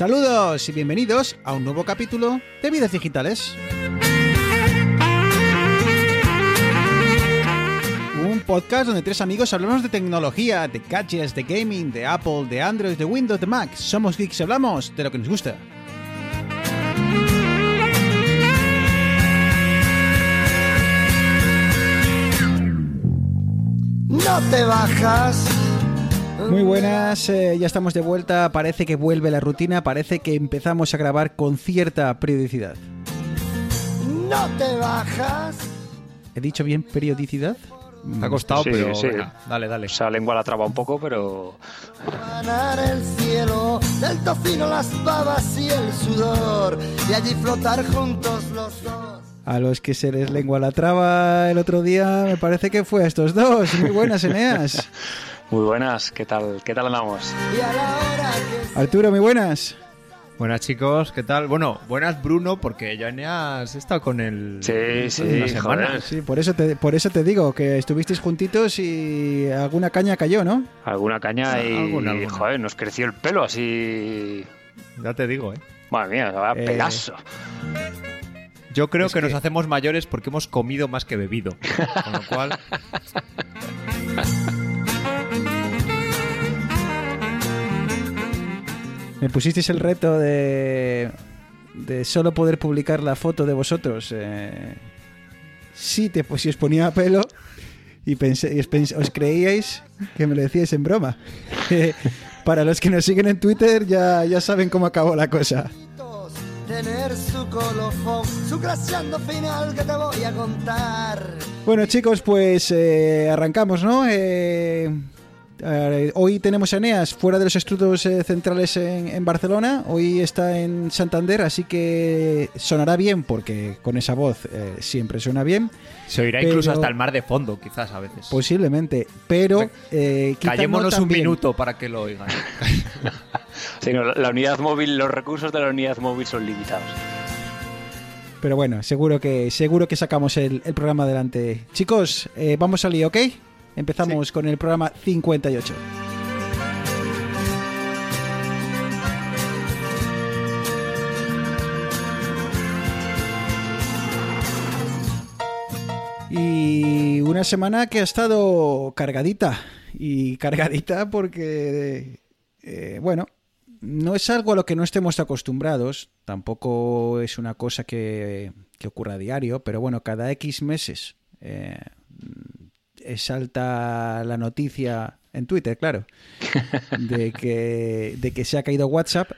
Saludos y bienvenidos a un nuevo capítulo de Vidas Digitales. Un podcast donde tres amigos hablamos de tecnología, de gadgets, de gaming, de Apple, de Android, de Windows, de Mac. Somos geeks y hablamos de lo que nos gusta. No te bajas. Muy buenas, eh, ya estamos de vuelta. Parece que vuelve la rutina, parece que empezamos a grabar con cierta periodicidad. No te bajas. ¿He dicho bien periodicidad? Me ha costado, Sí, pero sí. venga, dale, dale. Esa lengua la traba un poco, pero Ganar el cielo, del tocino las babas y el sudor. Y allí flotar juntos los dos. A los que se les lengua la traba el otro día, me parece que fue a estos dos. Muy buenas, Eneas. Muy buenas. ¿Qué tal? ¿Qué tal andamos? Y que Arturo, muy buenas. Buenas chicos, ¿qué tal? Bueno, buenas Bruno, porque ya has estado con el... Sí, sí, una semana. joder. Sí, por eso te, por eso te digo que estuvisteis juntitos y alguna caña cayó, ¿no? Alguna caña y, Alguna, alguna. joder, nos creció el pelo así. Ya te digo, ¿eh? Madre mía, vaya Eh, pedazo. Yo creo Es que, nos que- hacemos mayores porque hemos comido más que bebido. Con lo cual, Me pusisteis el reto de, de solo poder publicar la foto de vosotros. Eh, si, te, pues, si os ponía a pelo y, pensé, y os, creíais que me lo decíais en broma. Para los que nos siguen en Twitter ya, ya saben cómo acabó la cosa. todos tener su colofón, su graciando final que te voy a contar. Bueno chicos, pues eh, arrancamos, ¿no? Eh, eh, hoy tenemos a Eneas fuera de los estudios eh, centrales en, en Barcelona, hoy está en Santander, así que sonará bien porque con esa voz eh, siempre suena bien, se oirá Pero- incluso hasta el mar de fondo, quizás a veces. posiblemente, pero eh, Callémonos no un minuto para que lo oigan. Sí, no, la, la unidad móvil, los recursos de la unidad móvil son limitados. Pero bueno, seguro que seguro que sacamos el, el programa adelante. Chicos, eh, vamos al lío, ¿ok? Empezamos con el programa 58. Y una semana que ha estado cargadita. Y cargadita porque, eh, bueno, no es algo a lo que no estemos acostumbrados. Tampoco es una cosa que, que ocurra a diario. Pero bueno, cada X meses eh, salta la noticia en Twitter, claro, de que, de que se ha caído WhatsApp.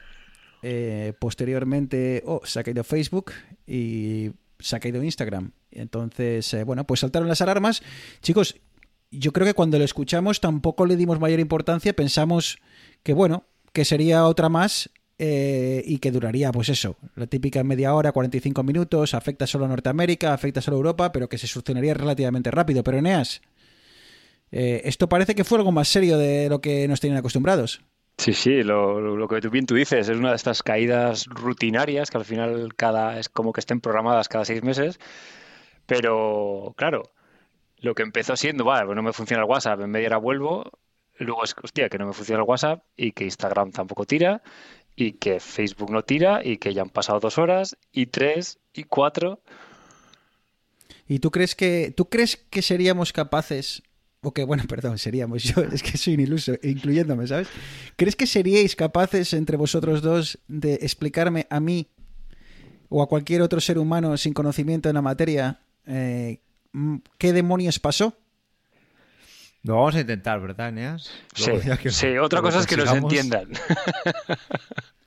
eh, posteriormente, oh, se ha caído Facebook y se ha caído Instagram. Entonces, eh, bueno, pues saltaron las alarmas. Chicos, yo creo que cuando lo escuchamos tampoco le dimos mayor importancia. Pensamos que, bueno, que sería otra más eh, y que duraría, pues eso, la típica media hora, 45 minutos, afecta solo a Norteamérica, afecta solo a Europa, pero que se solucionaría relativamente rápido. Pero Eneas, eh, esto parece que fue algo más serio de lo que nos tenían acostumbrados. Sí, sí, lo, que tú bien tú dices, es una de estas caídas rutinarias que al final cada es como que estén programadas cada seis meses. Pero, claro, lo que empezó siendo, vale, pues no me funciona el WhatsApp, en media hora vuelvo. Luego es, hostia, que no me funciona el WhatsApp y que Instagram tampoco tira y que Facebook no tira y que ya han pasado dos horas y tres y cuatro. ¿Y tú crees que tú crees que seríamos capaces o que bueno, perdón, seríamos yo, es que soy un iluso, incluyéndome, ¿sabes? ¿Crees que seríais capaces entre vosotros dos de explicarme a mí o a cualquier otro ser humano sin conocimiento en la materia eh, qué demonios pasó? Lo vamos a intentar, ¿verdad, Eneas? Sí, sí, otra cosa es que nos entiendan.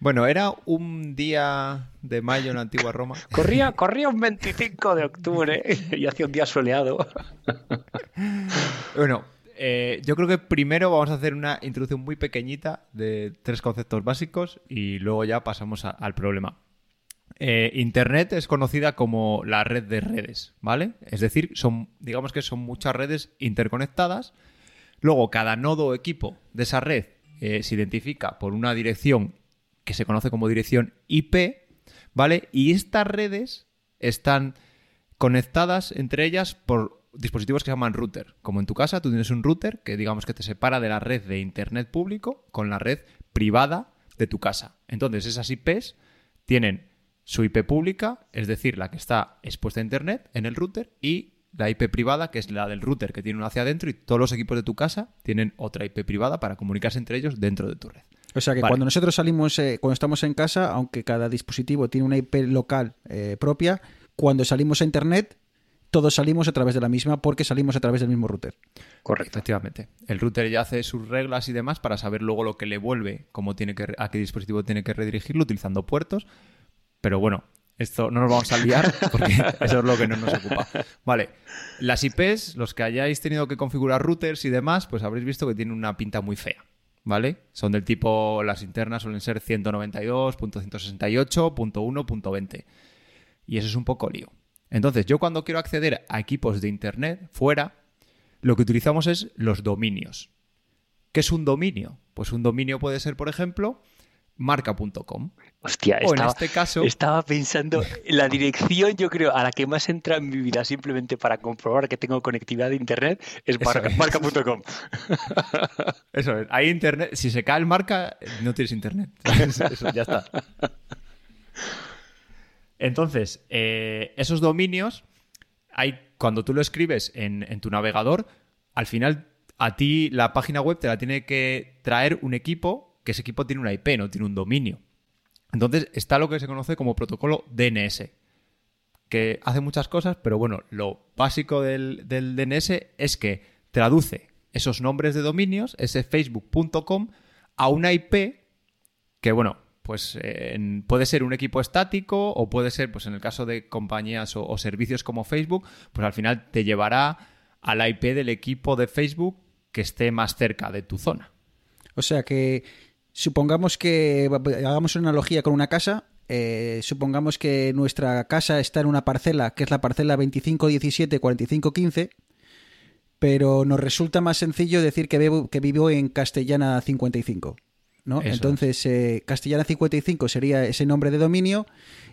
Bueno, era un día de mayo en la antigua Roma. Corría, corría un 25 de octubre y hacía un día soleado. Bueno, eh, yo creo que primero vamos a hacer una introducción muy pequeñita de tres conceptos básicos y luego ya pasamos a- al problema. Eh, Internet es conocida como la red de redes, ¿vale? Es decir, son, digamos que son muchas redes interconectadas. Luego, cada nodo o equipo de esa red eh, se identifica por una dirección que se conoce como dirección IP, ¿vale? Y estas redes están conectadas entre ellas por dispositivos que se llaman router. Como en tu casa, tú tienes un router que digamos que te separa de la red de internet público con la red privada de tu casa. Entonces, esas IPs tienen su IP pública, es decir, la que está expuesta a Internet en el router, y la IP privada, que es la del router que tiene uno hacia adentro, y todos los equipos de tu casa tienen otra IP privada para comunicarse entre ellos dentro de tu red. O sea que Vale. cuando nosotros salimos, eh, cuando estamos en casa, aunque cada dispositivo tiene una IP local eh, propia, cuando salimos a Internet, todos salimos a través de la misma porque salimos a través del mismo router. Correcto. Efectivamente. El router ya hace sus reglas y demás para saber luego lo que le vuelve, cómo tiene que, a qué dispositivo tiene que redirigirlo utilizando puertos. Pero bueno, esto no nos vamos a liar porque eso es lo que no nos ocupa. Vale, las IPs, los que hayáis tenido que configurar routers y demás, pues habréis visto que tienen una pinta muy fea. ¿Vale? Son del tipo, las internas suelen ser 192.168.1.20. Y eso es un poco lío. Entonces, yo cuando quiero acceder a equipos de Internet fuera, lo que utilizamos es los dominios. ¿Qué es un dominio? Pues un dominio puede ser, por ejemplo, marca.com. Hostia, O en estaba, este caso- estaba pensando en la dirección, yo creo, a la que más entra en mi vida simplemente para comprobar que tengo conectividad de internet es marca.com. Eso es. Hay internet. Si se cae el marca, no tienes internet. Eso, ya está. Entonces, eh, esos dominios, hay, cuando tú lo escribes en, en tu navegador, al final a ti la página web te la tiene que traer un equipo, que ese equipo tiene una IP, no tiene un dominio. Entonces está lo que se conoce como protocolo DNS, que hace muchas cosas, pero bueno, lo básico del, DNS es que traduce esos nombres de dominios, ese facebook.com, a una IP que, bueno, pues eh, puede ser un equipo estático o puede ser, pues en el caso de compañías o, o servicios como Facebook, pues al final te llevará a la IP del equipo de Facebook que esté más cerca de tu zona. O sea que supongamos que hagamos una analogía con una casa. eh, supongamos que nuestra casa está en una parcela que es la parcela 2517-4515, pero nos resulta más sencillo decir que vivo, que vivo en Castellana 55. ¿no? Eso. Entonces, eh, Castellana 55 sería ese nombre de dominio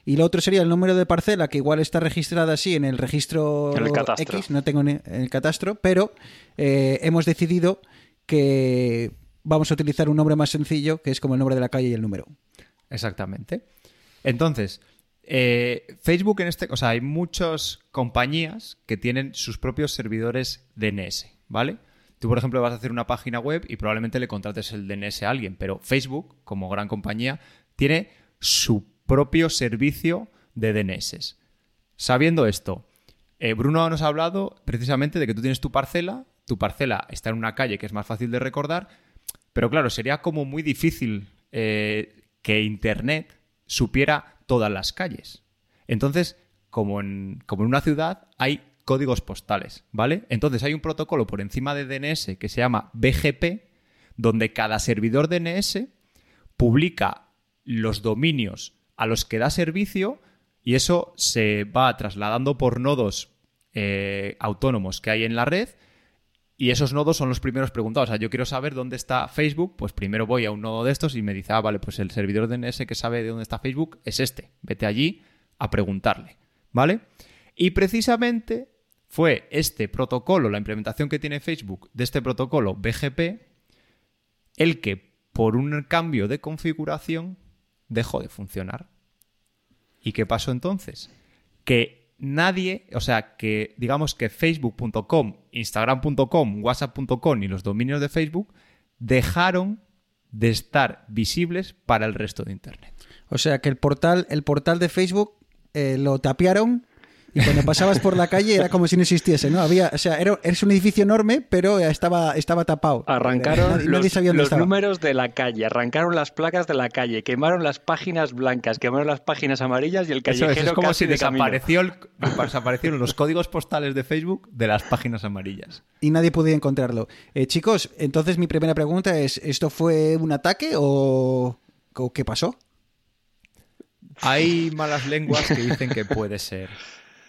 y lo otro sería el número de parcela que igual está registrada así en el registro En el catastro. X, no tengo en el catastro, pero eh, hemos decidido que vamos a utilizar un nombre más sencillo, que es como el nombre de la calle y el número. Exactamente. Entonces, eh, Facebook en este, o sea, hay muchas compañías que tienen sus propios servidores DNS, ¿vale? Tú, por ejemplo, vas a hacer una página web y probablemente le contrates el DNS a alguien, pero Facebook, como gran compañía, tiene su propio servicio de DNS. Sabiendo esto, eh, Bruno nos ha hablado precisamente de que tú tienes tu parcela, tu parcela está en una calle que es más fácil de recordar, pero claro, sería como muy difícil eh, que Internet supiera todas las calles. Entonces, como en, como en una ciudad, hay códigos postales, ¿vale? Entonces hay un protocolo por encima de DNS que se llama BGP, donde cada servidor DNS publica los dominios a los que da servicio y eso se va trasladando por nodos eh, autónomos que hay en la red y esos nodos son los primeros preguntados. O sea, yo quiero saber dónde está Facebook, pues primero voy a un nodo de estos y me dice, ah, vale, pues el servidor DNS que sabe de dónde está Facebook es este. Vete allí a preguntarle, ¿vale? Y precisamente fue este protocolo, la implementación que tiene Facebook de este protocolo BGP, el que por un cambio de configuración dejó de funcionar. ¿Y qué pasó entonces? Que nadie, o sea, que digamos que facebook.com, instagram.com, whatsapp.com y los dominios de Facebook dejaron de estar visibles para el resto de Internet. O sea que el portal, el portal de Facebook eh, lo tapiaron cuando pasabas por la calle era como si no existiese, ¿no? Había, o sea, era, es un edificio enorme, pero estaba, estaba tapado. Arrancaron Nadie- nadie los, sabía dónde los estaba. números de la calle, arrancaron las placas de la calle, quemaron las páginas blancas, quemaron las páginas amarillas y el Eso es, callejero es como casi si de camino. desapareció el- desaparecieron los códigos postales de Facebook de las páginas amarillas. Y nadie podía encontrarlo. Eh, chicos, entonces mi primera pregunta es, ¿esto fue un ataque o, o qué pasó? Hay malas lenguas que dicen que puede ser,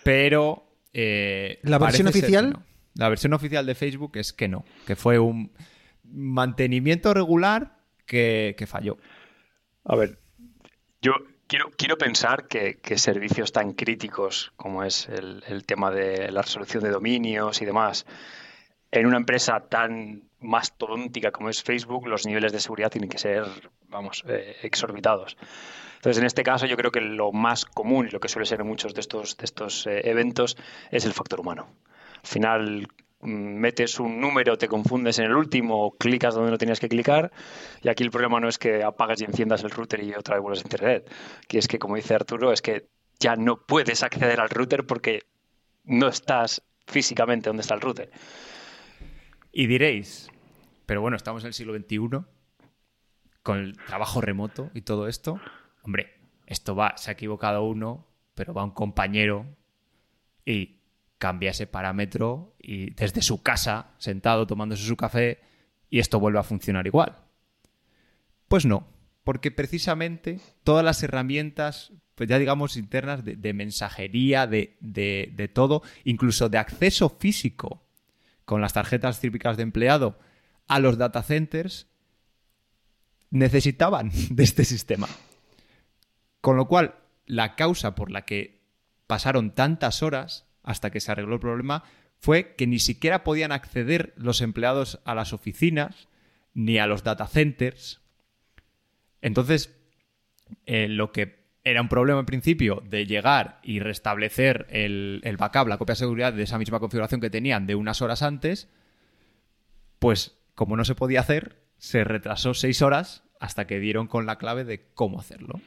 pero... eh, ¿La versión oficial? no. La versión oficial de Facebook es que no, que fue un mantenimiento regular que, que falló. A ver, yo quiero, quiero pensar que, que servicios tan críticos como es el, el tema de la resolución de dominios y demás, en una empresa tan mastodóntica como es Facebook, los niveles de seguridad tienen que ser, vamos, eh, exorbitados. Entonces, en este caso, yo creo que lo más común y lo que suele ser en muchos de estos, de estos eh, eventos es el factor humano. Al final, mm, metes un número, te confundes en el último, clicas donde no tenías que clicar, y aquí el problema no es que apagas y enciendas el router y otra vez vuelves a internet, que es que, como dice Arturo, es que ya no puedes acceder al router porque no estás físicamente donde está el router. Y diréis, pero bueno, estamos en el siglo XXI, con el trabajo remoto y todo esto. Hombre, esto va, se ha equivocado uno, pero va un compañero y cambia ese parámetro y desde su casa, sentado tomándose su café, y esto vuelve a funcionar igual. Pues no, porque precisamente todas las herramientas, pues ya digamos, internas de, mensajería, de, de todo, incluso de acceso físico con las tarjetas típicas de empleado a los data centers, necesitaban de este sistema. Con lo cual, la causa por la que pasaron tantas horas hasta que se arregló el problema fue que ni siquiera podían acceder los empleados a las oficinas ni a los data centers. Entonces, eh, lo que era un problema en principio de llegar y restablecer el, backup, la copia de seguridad de esa misma configuración que tenían de unas horas antes, pues como no se podía hacer, se retrasó seis horas hasta que dieron con la clave de cómo hacerlo.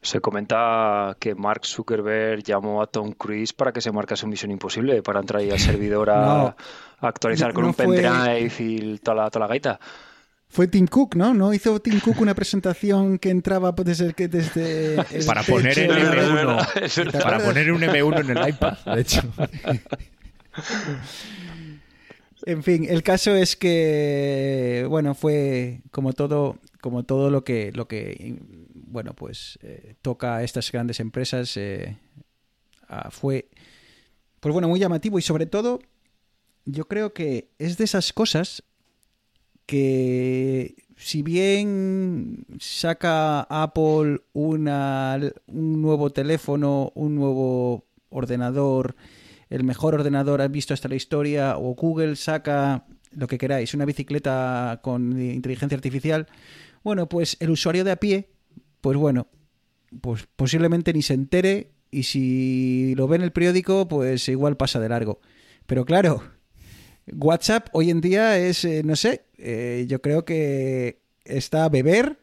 Se comenta que Mark Zuckerberg llamó a Tom Cruise para que se marcase su misión imposible para entrar ahí al servidor a, actualizar con un pendrive y toda la, toda la gaita. Fue Tim Cook, ¿no? ¿No hizo Tim Cook una presentación que entraba desde... desde para poner el M1, para poner un M1 en el iPad, de hecho. En fin, el caso es que, bueno, fue como todo, como todo lo que, lo que, bueno, pues eh, toca a estas grandes empresas, eh, fue, pues bueno, muy llamativo y sobre todo, yo creo que es de esas cosas que si bien saca Apple una, un nuevo teléfono, un nuevo ordenador, el mejor ordenador visto hasta la historia, o Google saca lo que queráis, una bicicleta con inteligencia artificial, bueno, pues el usuario de a pie, pues bueno, pues posiblemente ni se entere y si lo ve en el periódico, pues igual pasa de largo. Pero claro, WhatsApp hoy en día es, eh, no sé, eh, yo creo que está beber,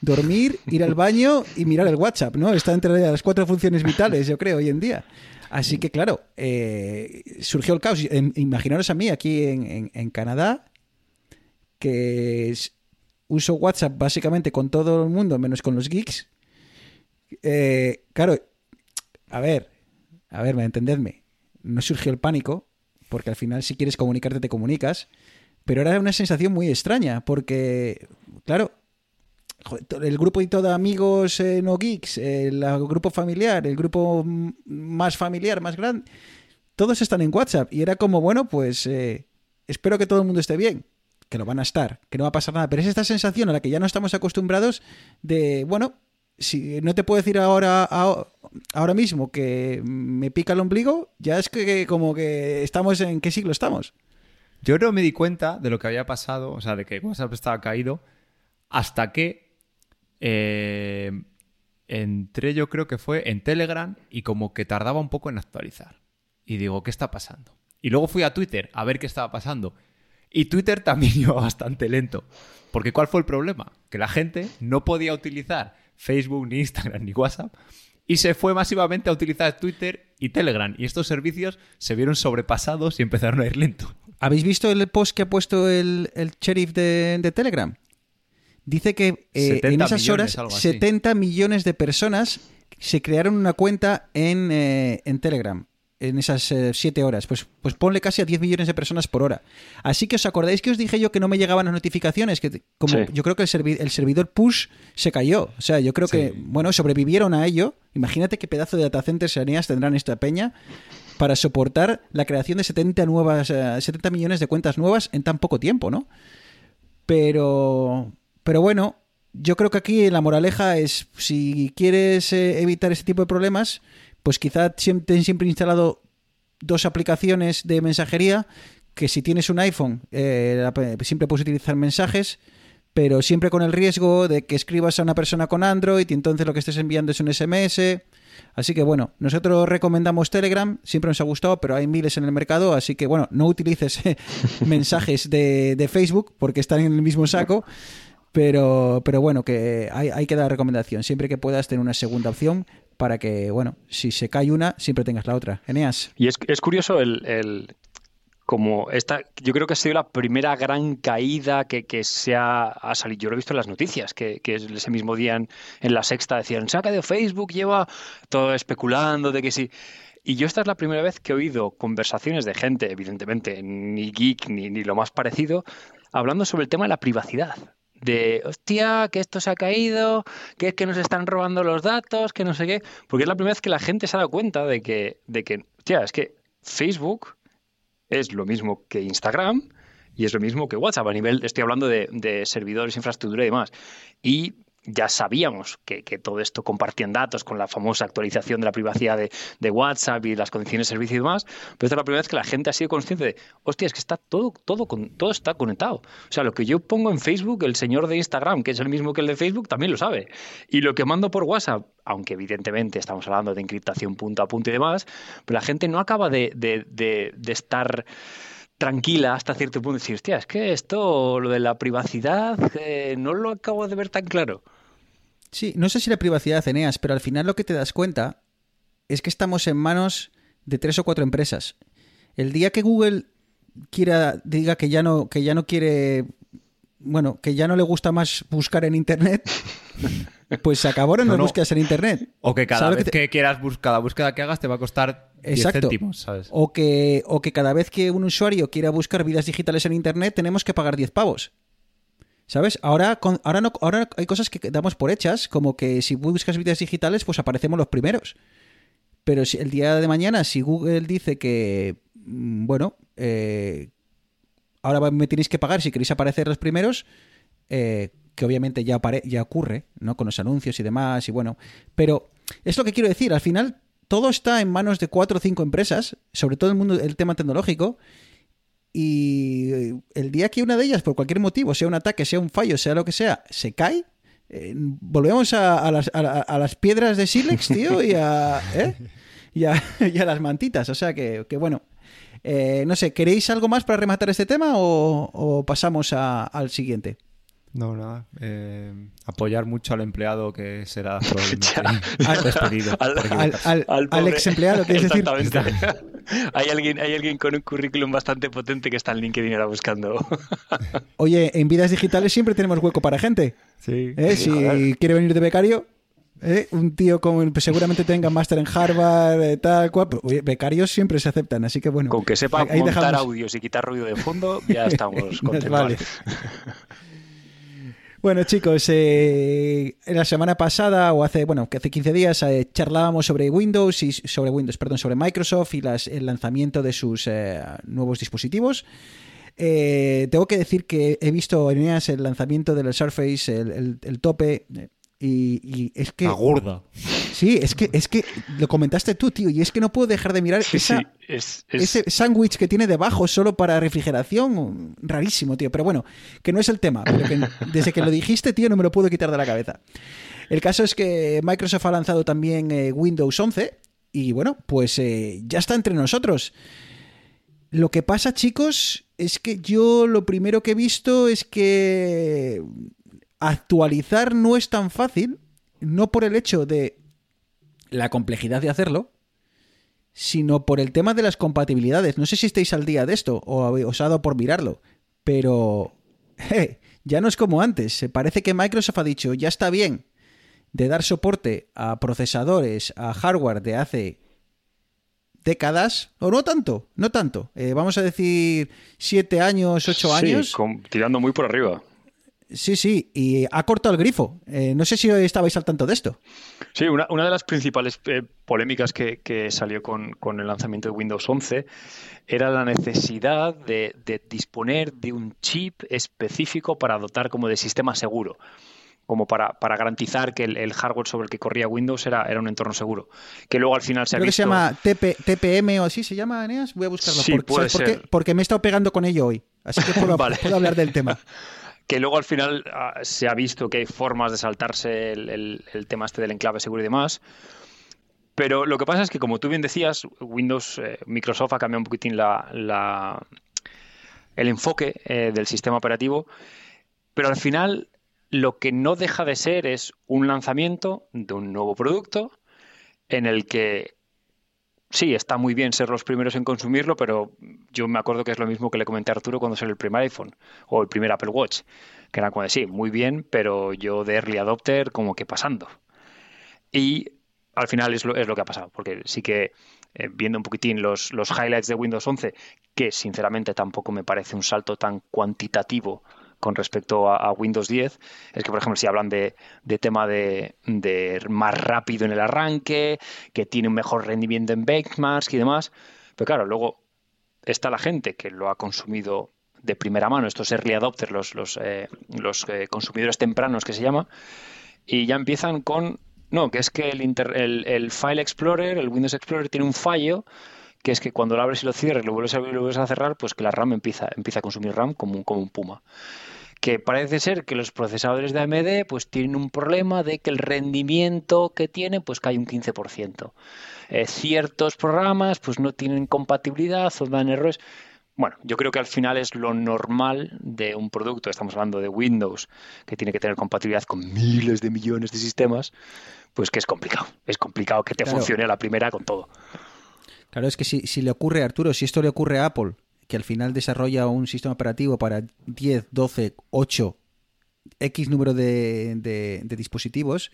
dormir, ir al baño y mirar el WhatsApp, ¿no? Está entre las cuatro funciones vitales, yo creo, hoy en día. Así que, claro, eh, surgió el caos. Imaginaros a mí aquí en, Canadá, que uso WhatsApp básicamente con todo el mundo, menos con los geeks. Claro, a ver, a ver, entendedme. No surgió el pánico, porque al final si quieres comunicarte te comunicas, pero era una sensación muy extraña, porque, claro, el grupo de amigos eh, no geeks, el grupo familiar, el grupo más familiar, más grande, todos están en WhatsApp. Y era como, bueno, pues eh, espero que todo el mundo esté bien, que lo van a estar, que no va a pasar nada. Pero es esta sensación a la que ya no estamos acostumbrados de, bueno, si no te puedo decir ahora, ahora mismo que me pica el ombligo, ya es que como que estamos en qué siglo estamos. Yo no me di cuenta de lo que había pasado, o sea, de que WhatsApp estaba caído, hasta que eh, entré yo creo que fue en Telegram y como que tardaba un poco en actualizar. Y digo, ¿qué está pasando? Y luego fui a Twitter a ver qué estaba pasando. Y Twitter también iba bastante lento. Porque ¿cuál fue el problema? Que la gente no podía utilizar Facebook, ni Instagram, ni WhatsApp. Y se fue masivamente a utilizar Twitter y Telegram. Y estos servicios se vieron sobrepasados y empezaron a ir lento. ¿Habéis visto el post que ha puesto el, sheriff de Telegram? Dice que eh, en esas horas 70 millones de personas se crearon una cuenta en, eh, en Telegram en esas 7 eh, horas. Pues, pues ponle casi a 10 millones de personas por hora. Así que os acordáis que os dije yo que no me llegaban las notificaciones, que como yo creo que el, el, servidor push se cayó. O sea, yo creo que, bueno, sobrevivieron a ello. Imagínate qué pedazo de datacenters serías tendrán esta peña para soportar la creación de 70, nuevas, 70 millones de cuentas nuevas en tan poco tiempo, ¿no? Pero, pero bueno, yo creo que aquí la moraleja es, si quieres eh, evitar este tipo de problemas, pues quizá ten siempre instalado dos aplicaciones de mensajería que si tienes un iPhone eh, siempre puedes utilizar mensajes, pero siempre con el riesgo de que escribas a una persona con Android y entonces lo que estés enviando es un SMS. Así que bueno, nosotros recomendamos Telegram, siempre nos ha gustado, pero hay miles en el mercado, así que bueno, no utilices mensajes de, de, Facebook porque están en el mismo saco. Pero, pero bueno, que hay, hay que dar recomendación. Siempre que puedas tener una segunda opción para que, bueno, si se cae una, siempre tengas la otra. Eneas. Y es, es curioso el, el, como esta, yo creo que ha sido la primera gran caída que, que se ha, ha, salido. Yo lo he visto en las noticias, que, que ese mismo día en, la sexta decían, se ha caído Facebook, lleva todo especulando de que sí. Y yo esta es la primera vez que he oído conversaciones de gente, evidentemente, ni geek ni, ni lo más parecido, hablando sobre el tema de la privacidad de, hostia, que esto se ha caído, que es que nos están robando los datos, que no sé qué, porque es la primera vez que la gente se ha dado cuenta de que, de que hostia, es que Facebook es lo mismo que Instagram y es lo mismo que WhatsApp a nivel, estoy hablando de, de servidores, infraestructura y demás. Y ya sabíamos que, que, todo esto compartían datos con la famosa actualización de la privacidad de, de, WhatsApp y las condiciones de servicio y demás, pero esta es la primera vez que la gente ha sido consciente de, hostia, es que está todo, todo, todo está conectado. O sea, lo que yo pongo en Facebook, el señor de Instagram, que es el mismo que el de Facebook, también lo sabe. Y lo que mando por WhatsApp, aunque evidentemente estamos hablando de encriptación punto a punto y demás, pero la gente no acaba de, de, de, de estar tranquila hasta cierto punto decir, hostia, es que esto, lo de la privacidad, eh, no lo acabo de ver tan claro. Sí, no sé si la privacidad, Eneas, pero al final lo que te das cuenta es que estamos en manos de tres o cuatro empresas. El día que Google quiera, diga que ya no, que ya no quiere, bueno, que ya no le gusta más buscar en internet, pues se acabaron no, las no. búsquedas en internet. O que cada vez que, te... que, quieras buscar, cada búsqueda que hagas te va a costar Exacto. 10 céntimos, ¿sabes? O que, o que cada vez que un usuario quiera buscar vidas digitales en internet tenemos que pagar 10 pavos. ¿Sabes? Ahora, con, ahora, no, ahora hay cosas que damos por hechas, como que si buscas vidas digitales, pues aparecemos los primeros. Pero si el día de mañana, si Google dice que, bueno, eh, ahora me tenéis que pagar si queréis aparecer los primeros, eh, que obviamente ya, ya ocurre, ¿no? Con los anuncios y demás, y bueno. Pero es lo que quiero decir, al final todo está en manos de cuatro o cinco empresas, sobre todo el mundo, el tema tecnológico, y el día que una de ellas, por cualquier motivo, sea un ataque, sea un fallo, sea lo que sea, se cae, eh, volvemos a, las, piedras de Silex, tío, y a, ¿eh? y a, las mantitas. O sea que, que bueno. Eh, no sé, ¿queréis algo más para rematar este tema o, o pasamos al siguiente? No, nada. Eh, apoyar mucho al empleado que será probablemente despedido. Al, al, al, al, al ex empleado, ¿quieres decir? hay, alguien, hay alguien con un currículum bastante potente que está en LinkedIn ahora buscando. Oye, en vidas digitales siempre tenemos hueco para gente. Sí. ¿Eh? sí si quiere venir de becario, ¿eh? un tío con seguramente tenga máster en Harvard, eh, tal cual. Pero, oye, becarios siempre se aceptan, así que bueno. Con que sepa montar dejamos... audios y quitar ruido de fondo, ya estamos contentos. vale. Bueno, chicos, eh, la semana pasada, o hace, bueno, que hace 15 días, eh, charlábamos sobre Windows y sobre Windows, perdón, sobre Microsoft y las, el lanzamiento de sus eh, nuevos dispositivos. Tengo que decir que he visto en EAS el lanzamiento del Surface, el, el, el tope, y, y, es que. La gorda. Sí, es que, es que lo comentaste tú, tío, y es que no puedo dejar de mirar sí, esa, sí, es, es... ese sándwich que tiene debajo solo para refrigeración. Rarísimo, tío. Pero bueno, que no es el tema. Pero que desde que lo dijiste, tío, no me lo puedo quitar de la cabeza. El caso es que Microsoft ha lanzado también eh, Windows 11 y bueno, pues eh, ya está entre nosotros. Lo que pasa, chicos, es que yo lo primero que he visto es que actualizar no es tan fácil, no por el hecho de la complejidad de hacerlo, sino por el tema de las compatibilidades. No sé si estáis al día de esto o os ha dado por mirarlo, pero eh, ya no es como antes. Parece que Microsoft ha dicho, ya está bien de dar soporte a procesadores, a hardware de hace décadas, o no tanto, no tanto. Eh, vamos a decir siete años, ocho sí, años. Con, tirando muy por arriba. Sí, sí, y ha cortado el grifo. Eh, no sé si estabais al tanto de esto. Sí, una, una de las principales eh, polémicas que, que salió con, con, el lanzamiento de Windows 11 era la necesidad de, de, disponer de un chip específico para dotar como de sistema seguro. como para, para garantizar que el, hardware sobre el que corría Windows era, era un entorno seguro. Que luego al final se Creo ha que visto... se llama TP, TPM o así, ¿se llama, Eneas? Voy a buscarlo. Sí, porque, puede ¿sabes por ser. qué? Porque me he estado pegando con ello hoy. Así que puedo, Vale. puedo hablar del tema. que luego al final ah, se ha visto que hay formas de saltarse el, el- el tema este del enclave seguro y demás. Pero lo que pasa es que, como tú bien decías, Windows, eh, Microsoft ha cambiado un poquitín la, la- el enfoque eh, del sistema operativo, pero al final lo que no deja de ser es un lanzamiento de un nuevo producto en el que sí, está muy bien ser los primeros en consumirlo, pero yo me acuerdo que es lo mismo que le comenté a Arturo cuando salió el primer iPhone o el primer Apple Watch, que era como de sí, muy bien, pero yo de early adopter como que pasando. Y al final es lo, que ha pasado, porque sí que eh, viendo un poquitín los, los highlights de Windows 11, que sinceramente tampoco me parece un salto tan cuantitativo con respecto a, Windows 10, es que, por ejemplo, si hablan de, de tema de, más rápido en el arranque, que tiene un mejor rendimiento en benchmarks y demás, pero claro, luego está la gente que lo ha consumido de primera mano, estos early adopters, los, los, eh, los eh, consumidores tempranos que se llama, y ya empiezan con, no, que es que el, inter- el File Explorer, el Windows Explorer tiene un fallo, que es que cuando lo abres y lo cierres, lo vuelves a abrir y lo vuelves a cerrar, pues que la RAM empieza, empieza a consumir RAM como un, como un puma. Que parece ser que los procesadores de AMD pues tienen un problema de que el rendimiento que tiene pues cae un 15%. Eh, ciertos programas pues no tienen compatibilidad o dan errores. Bueno, yo creo que al final es lo normal de un producto. Estamos hablando de Windows, que tiene que tener compatibilidad con miles de millones de sistemas, pues que es complicado. Es complicado que te Claro. funcione a la primera con todo. Claro, es que si, si le ocurre a Arturo, si esto le ocurre a Apple, que al final desarrolla un sistema operativo para 10, 12, 8, X número de, dispositivos,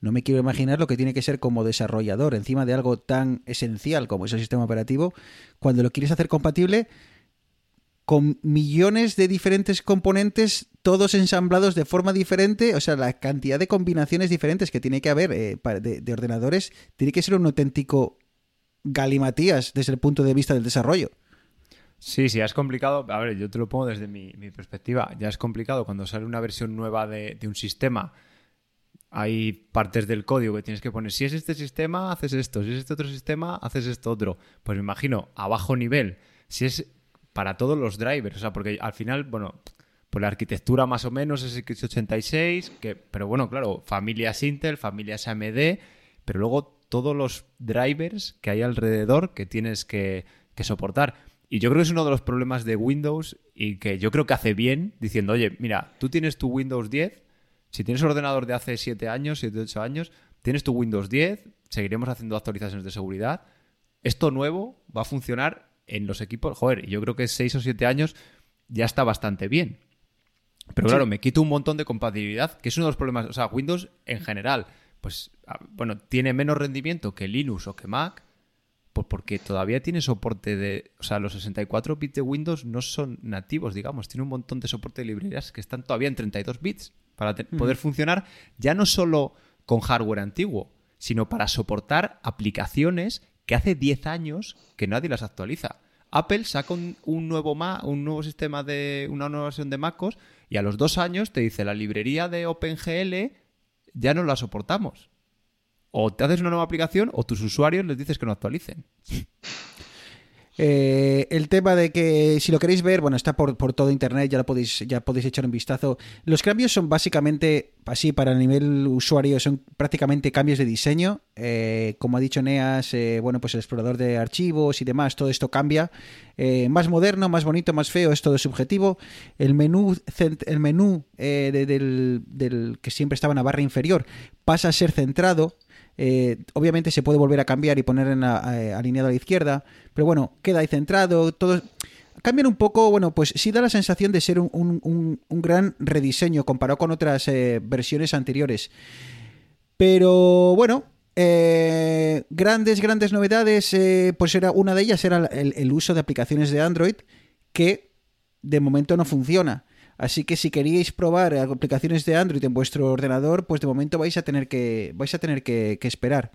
no me quiero imaginar lo que tiene que ser como desarrollador encima de algo tan esencial como es el sistema operativo, cuando lo quieres hacer compatible con millones de diferentes componentes, todos ensamblados de forma diferente, o sea, la cantidad de combinaciones diferentes que tiene que haber eh, de ordenadores, tiene que ser un auténtico galimatías desde el punto de vista del desarrollo. Sí, sí, es complicado. A ver, yo te lo pongo desde mi, mi perspectiva. Ya es complicado cuando sale una versión nueva de, de un sistema. Hay partes del código que tienes que poner. Si es este sistema, haces esto. Si es este otro sistema, haces esto otro. Pues me imagino, a bajo nivel, si es para todos los drivers. O sea, porque al final, bueno, pues la arquitectura más o menos es x86, que, pero bueno, claro, familias Intel, familias AMD, pero luego todos los drivers que hay alrededor que tienes que, que soportar. Y yo creo que es uno de los problemas de Windows y que yo creo que hace bien diciendo, oye, mira, tú tienes tu Windows 10, si tienes ordenador de hace 7 años, 7, 8 años, tienes tu Windows 10, seguiremos haciendo actualizaciones de seguridad. Esto nuevo va a funcionar en los equipos, joder, y yo creo que 6 o 7 años ya está bastante bien. Pero claro, me quito un montón de compatibilidad, que es uno de los problemas. O sea, Windows en general, pues, ah, bueno, tiene menos rendimiento que Linux o que Mac, pues porque todavía tiene soporte de. O sea, los 64 bits de Windows no son nativos, digamos. Tiene un montón de soporte de librerías que están todavía en 32 bits para te- poder funcionar ya no solo con hardware antiguo, sino para soportar aplicaciones que hace 10 años que nadie las actualiza. Apple saca un, un nuevo Ma- un nuevo sistema de una nueva versión de MacOS y a los dos años te dice la librería de OpenGL ya no la soportamos. O te haces una nueva aplicación o tus usuarios les dices que no actualicen. Eh, el tema de que si lo queréis ver, bueno, está por, por todo internet, ya lo podéis, ya podéis echar un vistazo. Los cambios son básicamente, así para el nivel usuario, son prácticamente cambios de diseño. Eh, como ha dicho Neas, eh, bueno, pues el explorador de archivos y demás, todo esto cambia. Más moderno, más bonito, más feo, es todo subjetivo. El menú, el menú de- del, del que siempre estaba en la barra inferior pasa a ser centrado. Eh, obviamente se puede volver a cambiar y poner en eh, alineado a la izquierda, pero bueno, queda ahí centrado, todo... Cambian un poco, bueno, pues sí da la sensación de ser un, un- gran rediseño comparado con otras eh, versiones anteriores. Pero bueno, grandes, grandes novedades, pues era una de ellas era el uso de aplicaciones de Android que de momento no funciona. Así que si queríais probar aplicaciones de Android en vuestro ordenador, pues de momento vais a tener que, vais a tener que, esperar.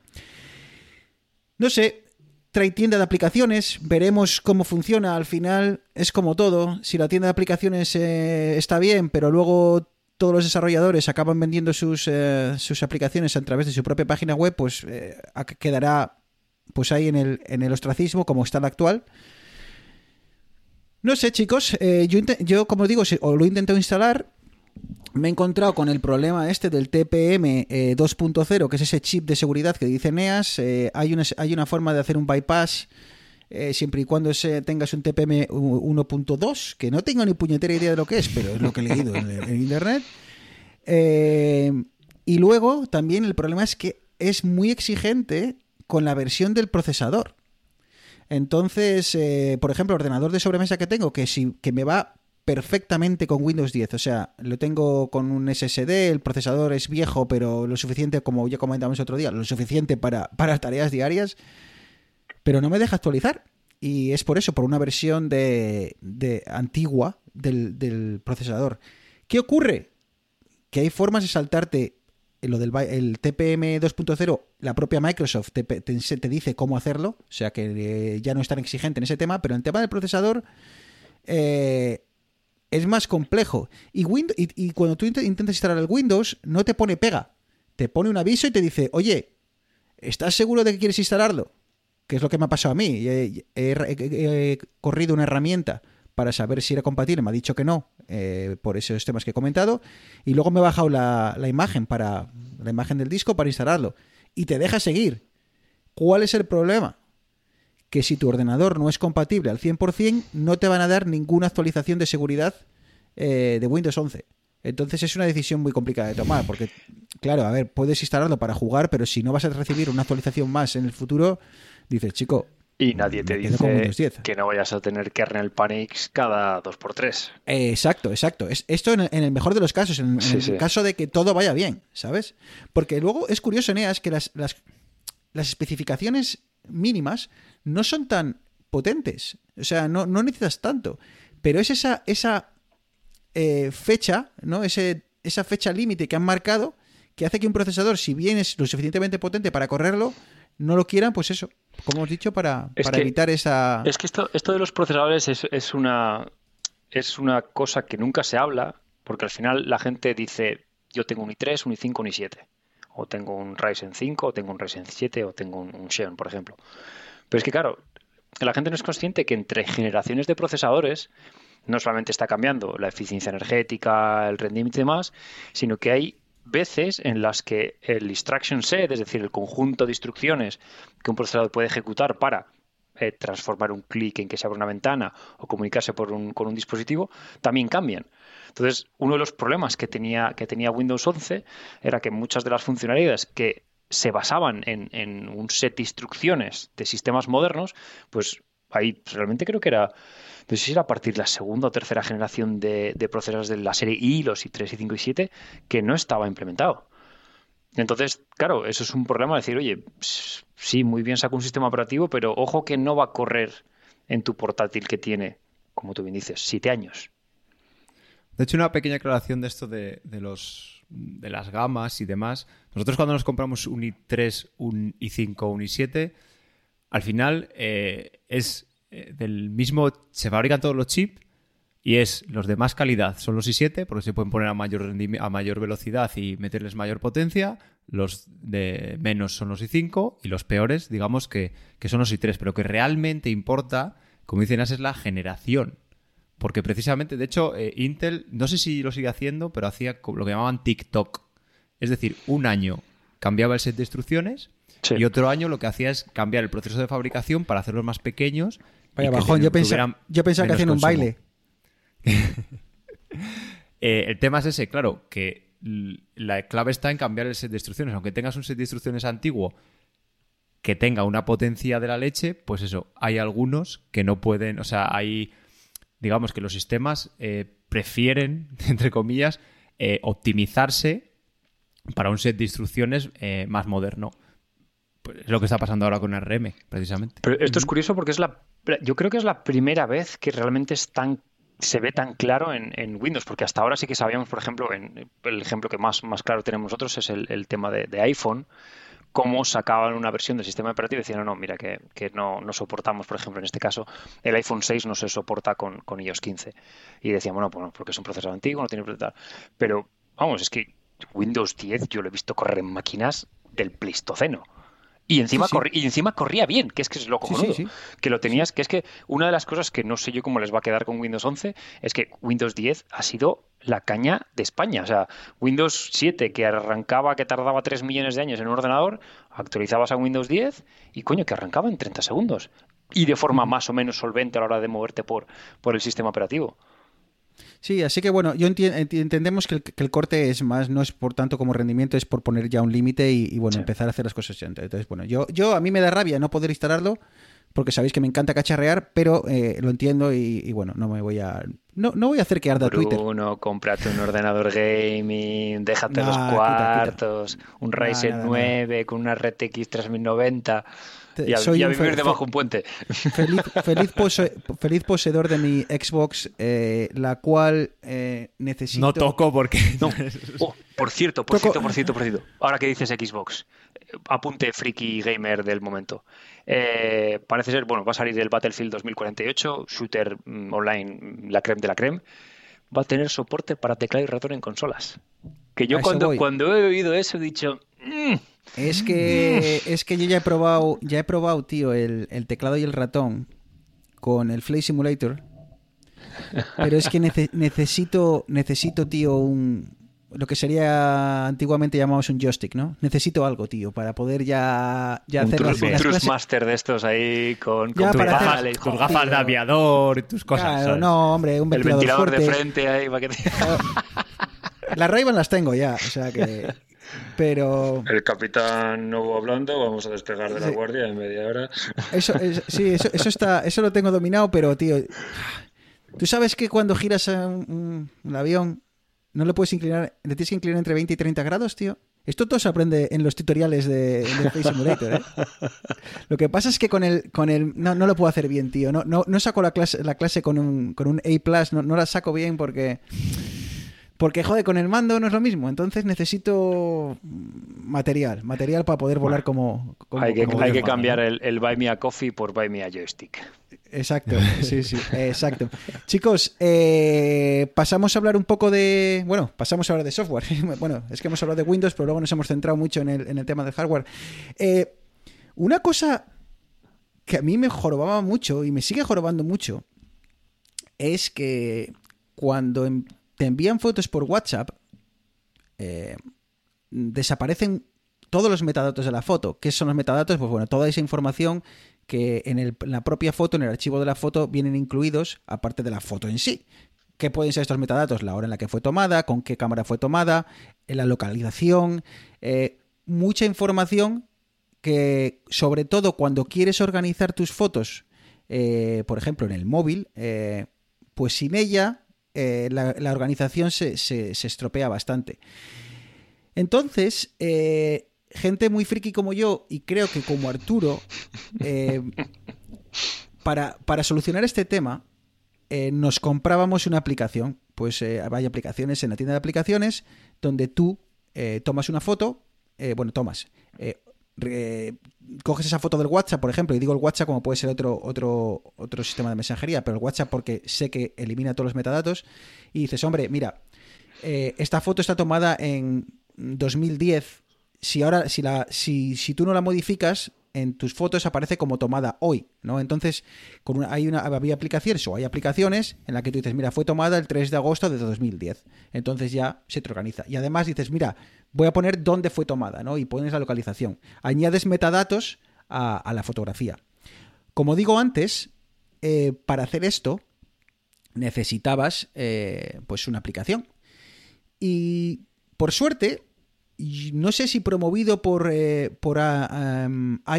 No sé, trae tienda de aplicaciones, veremos cómo funciona. Al final es como todo. Si la tienda de aplicaciones eh, está bien, pero luego todos los desarrolladores acaban vendiendo sus, eh, sus aplicaciones a través de su propia página web, pues eh, quedará pues ahí en el, en el ostracismo como está el actual. No sé, chicos, eh, yo, yo, como digo, o lo he intentado instalar, me he encontrado con el problema este del TPM 2.0, que es ese chip de seguridad que dice NEAS. hay, una, hay una forma de hacer un bypass eh, siempre y cuando tengas un TPM 1.2, que no tengo ni puñetera idea de lo que es, pero es lo que he leído en, internet. Eh, y luego también el problema es que es muy exigente con la versión del procesador. Entonces, eh, por ejemplo, ordenador de sobremesa que tengo, que, si, que me va perfectamente con Windows 10. O sea, lo tengo con un SSD, el procesador es viejo, pero lo suficiente, como ya comentamos otro día, lo suficiente para, para tareas diarias pero no me deja actualizar. Y es por eso, por una versión de, antigua del, procesador. ¿Qué ocurre? Que hay formas de saltarte lo del el TPM 2.0, la propia Microsoft te, te, dice cómo hacerlo, o sea que eh, ya no es tan exigente en ese tema, pero en el tema del procesador eh, es más complejo. Y, Windows, y, cuando tú intentas instalar el Windows, no te pone pega, te pone un aviso y te dice, oye, ¿estás seguro de que quieres instalarlo? que es lo que me ha pasado a mí. He, corrido una herramienta para saber si era compatible, me ha dicho que no, eh, por esos temas que he comentado, y luego me he bajado la, imagen para la imagen del disco para instalarlo. Y te deja seguir. ¿Cuál es el problema? Que si tu ordenador no es compatible al 100%, no te van a dar ninguna actualización de seguridad eh, de Windows 11. Entonces es una decisión muy complicada de tomar, porque, claro, a ver, puedes instalarlo para jugar, pero si no vas a recibir una actualización más en el futuro, dices, chico. Y nadie te dice que no vayas a tener kernel panics cada 2x3. exacto, exacto. Es, esto en, el mejor de los casos, en, el caso de que todo vaya bien, ¿sabes? Porque luego es curioso, Neas, que las, las, especificaciones mínimas no son tan potentes. O sea, no, no necesitas tanto. Pero es esa, esa eh, fecha, ¿no? Ese, esa fecha límite que han marcado que hace que un procesador, si bien es lo suficientemente potente para correrlo, no lo quieran, pues eso, como hemos dicho, para, evitar esa... Es que esto, esto de los procesadores es, es, una, es una cosa que nunca se habla, porque al final la gente dice, yo tengo un i3, un i5, un i7, o tengo un Ryzen 5, o tengo un Ryzen 7, o tengo un, un Xeon, por ejemplo. Pero es que, claro, la gente no es consciente que entre generaciones de procesadores no solamente está cambiando la eficiencia energética, el rendimiento y demás, sino que hay veces en las que el instruction set, es decir, el conjunto de instrucciones que un procesador puede ejecutar para eh, transformar un clic en que se abra una ventana o comunicarse por un, con un dispositivo, también cambian. Entonces, uno de los problemas que tenía, que tenía Windows 11 era que muchas de las funcionalidades que se basaban en, en un set de instrucciones de sistemas modernos, pues ahí realmente creo que era no sé si era a partir de la segunda o tercera generación de, procesadores de la serie I, los i3, i5 y 7, que no estaba implementado. Entonces, claro, eso es un problema decir, oye, sí, muy bien saco un sistema operativo, pero ojo que no va a correr en tu portátil que tiene, como tú bien dices, siete años. De hecho, una pequeña aclaración de esto de, los de las gamas y demás. Nosotros cuando nos compramos un i3, un i5, un i7, al final eh, es eh, del mismo, se fabrican todos los chips y es los de más calidad son los i7 porque se pueden poner a mayor, a mayor velocidad y meterles mayor potencia, los de menos son los i5 y los peores digamos que, son los i3, pero que realmente importa, como dicen, es la generación. Porque precisamente, de hecho, eh, Intel, no sé si lo sigue haciendo, pero hacía lo que llamaban TikTok. Es decir, un año cambiaba el set de instrucciones y otro año lo que hacía es cambiar el proceso de fabricación para hacerlos más pequeños Vaya bajón, yo, pensaba, yo pensaba que hacían un baile. Eh, el tema es ese, claro, que la clave está en cambiar el set de instrucciones. Aunque tengas un set de instrucciones antiguo que tenga una potencia de la leche, pues eso, hay algunos que no pueden, o sea, hay, digamos que los sistemas eh, prefieren, entre comillas, eh, optimizarse para un set de instrucciones más moderno. Pues es lo que está pasando ahora con RM, precisamente. Pero esto es curioso porque es la yo creo que es la primera vez que realmente es tan, se ve tan claro en, Windows, porque hasta ahora sí que sabíamos, por ejemplo, en, el ejemplo que más, más claro tenemos nosotros es el, tema de, iPhone, cómo sacaban una versión del sistema operativo y decían, no, no, mira, que, no, no, soportamos, por ejemplo, en este caso, el iPhone 6 no se soporta con, con iOS 15. Y decíamos, bueno, bueno, porque es un procesador antiguo, no tiene tal. Pero vamos, es que Windows 10 yo lo he visto correr en máquinas del Pleistoceno. Y encima, Sí, sí. corri- y encima corría bien, que es que es lo cojonudo. sí. Que lo tenías, que es que una de las cosas que no sé yo cómo les va a quedar con Windows 11 es que Windows 10 ha sido la caña de España. O sea, Windows 7 que arrancaba, que tardaba 3 millones de años en un ordenador, actualizabas a Windows 10 y coño, que arrancaba en 30 segundos. Y de forma más o menos solvente a la hora de moverte por, por el sistema operativo. Sí, así que bueno, yo enti- entendemos que el, que el corte es más, no es por tanto como rendimiento, es por poner ya un límite y, y, bueno, Sí. empezar a hacer las cosas ya. Entonces, bueno, yo, yo a mí me da rabia no poder instalarlo, porque sabéis que me encanta cacharrear, pero eh, lo entiendo y, y bueno, no me voy a. No, no voy a hacer que arda Twitter. Bruno, cómprate un ordenador gaming, déjate Nah, los quita, quita. cuartos, un Nah, Ryzen nada, nada. 9 con una RTX 3090 Te- y a, soy y a vivir debajo un puente. Feliz, feliz, pose- feliz poseedor de mi Xbox, eh, la cual eh, necesito. No toco porque. No. Oh, por cierto, por Toco- cierto, por cierto, por cierto. Ahora que dices Xbox, eh, apunte friki gamer del momento. Eh, parece ser, bueno, va a salir el Battlefield 2048, shooter mm, online, la creme de la creme. Va a tener soporte para teclado y ratón en consolas. Que yo cuando, voy. cuando he oído eso he dicho, "Mm, Es que, es que yo ya he probado, ya he probado, tío, el, el teclado y el ratón con el Flight Simulator. Pero es que nece- necesito, necesito, tío, un lo que sería antiguamente llamamos un joystick, ¿no? Necesito algo, tío, para poder ya, ya un, hacer las, un las clases- master de estos ahí con, con tus para hacer- gafas, Tus gafas de aviador y tus cosas. Claro, ¿sabes? no, hombre, un el ventilador, ventilador fuerte. de frente ahí para que te- Las ray las tengo ya, o sea que... Pero... El capitán Novo hablando, vamos a despegar de la Sí. guardia en media hora. Eso, es- sí, eso, eso está, eso lo tengo dominado, pero tío, tú sabes que cuando giras un, un- avión no le puedes inclinar, le tienes que inclinar entre 20 y 30 grados, tío. Esto todo se aprende en los tutoriales de, de Flight Simulator, ¿eh? Lo que pasa es que con el, con el, no, no lo puedo hacer bien, tío. No, no, no saco la clase, la clase con un, con un A+, no, no la saco bien porque, porque joder, con el mando no es lo mismo. Entonces necesito material, material para poder volar como, como- hay que, como hay Dios que manda, cambiar el Buy Me a Coffee por Buy Me a Joystick. Exacto, sí, sí, exacto. Chicos, eh, pasamos a hablar un poco de. Bueno, pasamos a hablar de software. Bueno, es que hemos hablado de Windows, pero luego nos hemos centrado mucho en el, en el tema del hardware. Eh, una cosa que a mí me jorobaba mucho y me sigue jorobando mucho es que cuando em- te envían fotos por WhatsApp, eh, desaparecen todos los metadatos de la foto. ¿Qué son los metadatos? Pues bueno, toda esa información que en, la propia foto, en el archivo de la foto, vienen incluidos, aparte de la foto en sí. ¿Qué pueden ser estos metadatos? La hora en la que fue tomada, con qué cámara fue tomada, en la localización, eh, mucha información que, sobre todo cuando quieres organizar tus fotos, eh, por ejemplo, en el móvil, eh, pues sin ella eh, la, organización se, se- se estropea bastante. Entonces, eh, gente muy friki como yo, y creo que como Arturo, eh, para, para solucionar este tema, nos comprábamos una aplicación. Pues hay aplicaciones en la tienda de aplicaciones donde tú tomas una foto, bueno, tomas, coges esa foto del WhatsApp, por ejemplo, y digo el WhatsApp como puede ser otro, otro, otro sistema de mensajería, pero el WhatsApp porque sé que elimina todos los metadatos, y dices, hombre, mira, eh, esta foto está tomada en 2010. Si ahora, si la, si, si tú no la modificas, en tus fotos aparece como tomada hoy, ¿no? Entonces, con una- hay una, había aplicaciones o hay aplicaciones en la que tú dices, mira, fue tomada el 3 de agosto de 2010. Entonces ya se te organiza. Y además dices, mira, voy a poner dónde fue tomada, ¿no? Y pones la localización. Añades metadatos a, la fotografía. Como digo antes, eh, para hacer esto necesitabas eh, pues una aplicación. Y por suerte, no sé si promovido por, eh, por ah,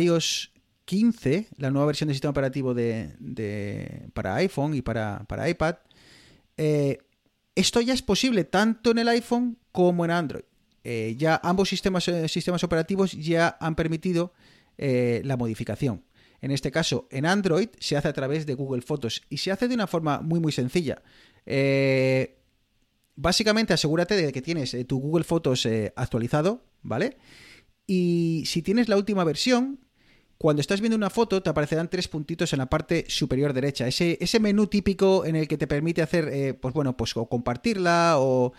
iOS 15, la nueva versión del sistema operativo de, de- para iPhone y para, para iPad, esto ya es posible tanto en el iPhone como en Android. Eh, ya ambos sistemas, eh, sistemas operativos ya han permitido eh, la modificación. En este caso, en Android se hace a través de Google Fotos y se hace de una forma muy muy sencilla. Básicamente asegúrate de que tienes tu Google Fotos actualizado, ¿vale? Y si tienes la última versión, cuando estás viendo una foto te aparecerán tres puntitos en la parte superior derecha. Ese, ese menú típico en el que te permite hacer, pues bueno, pues o compartirla o,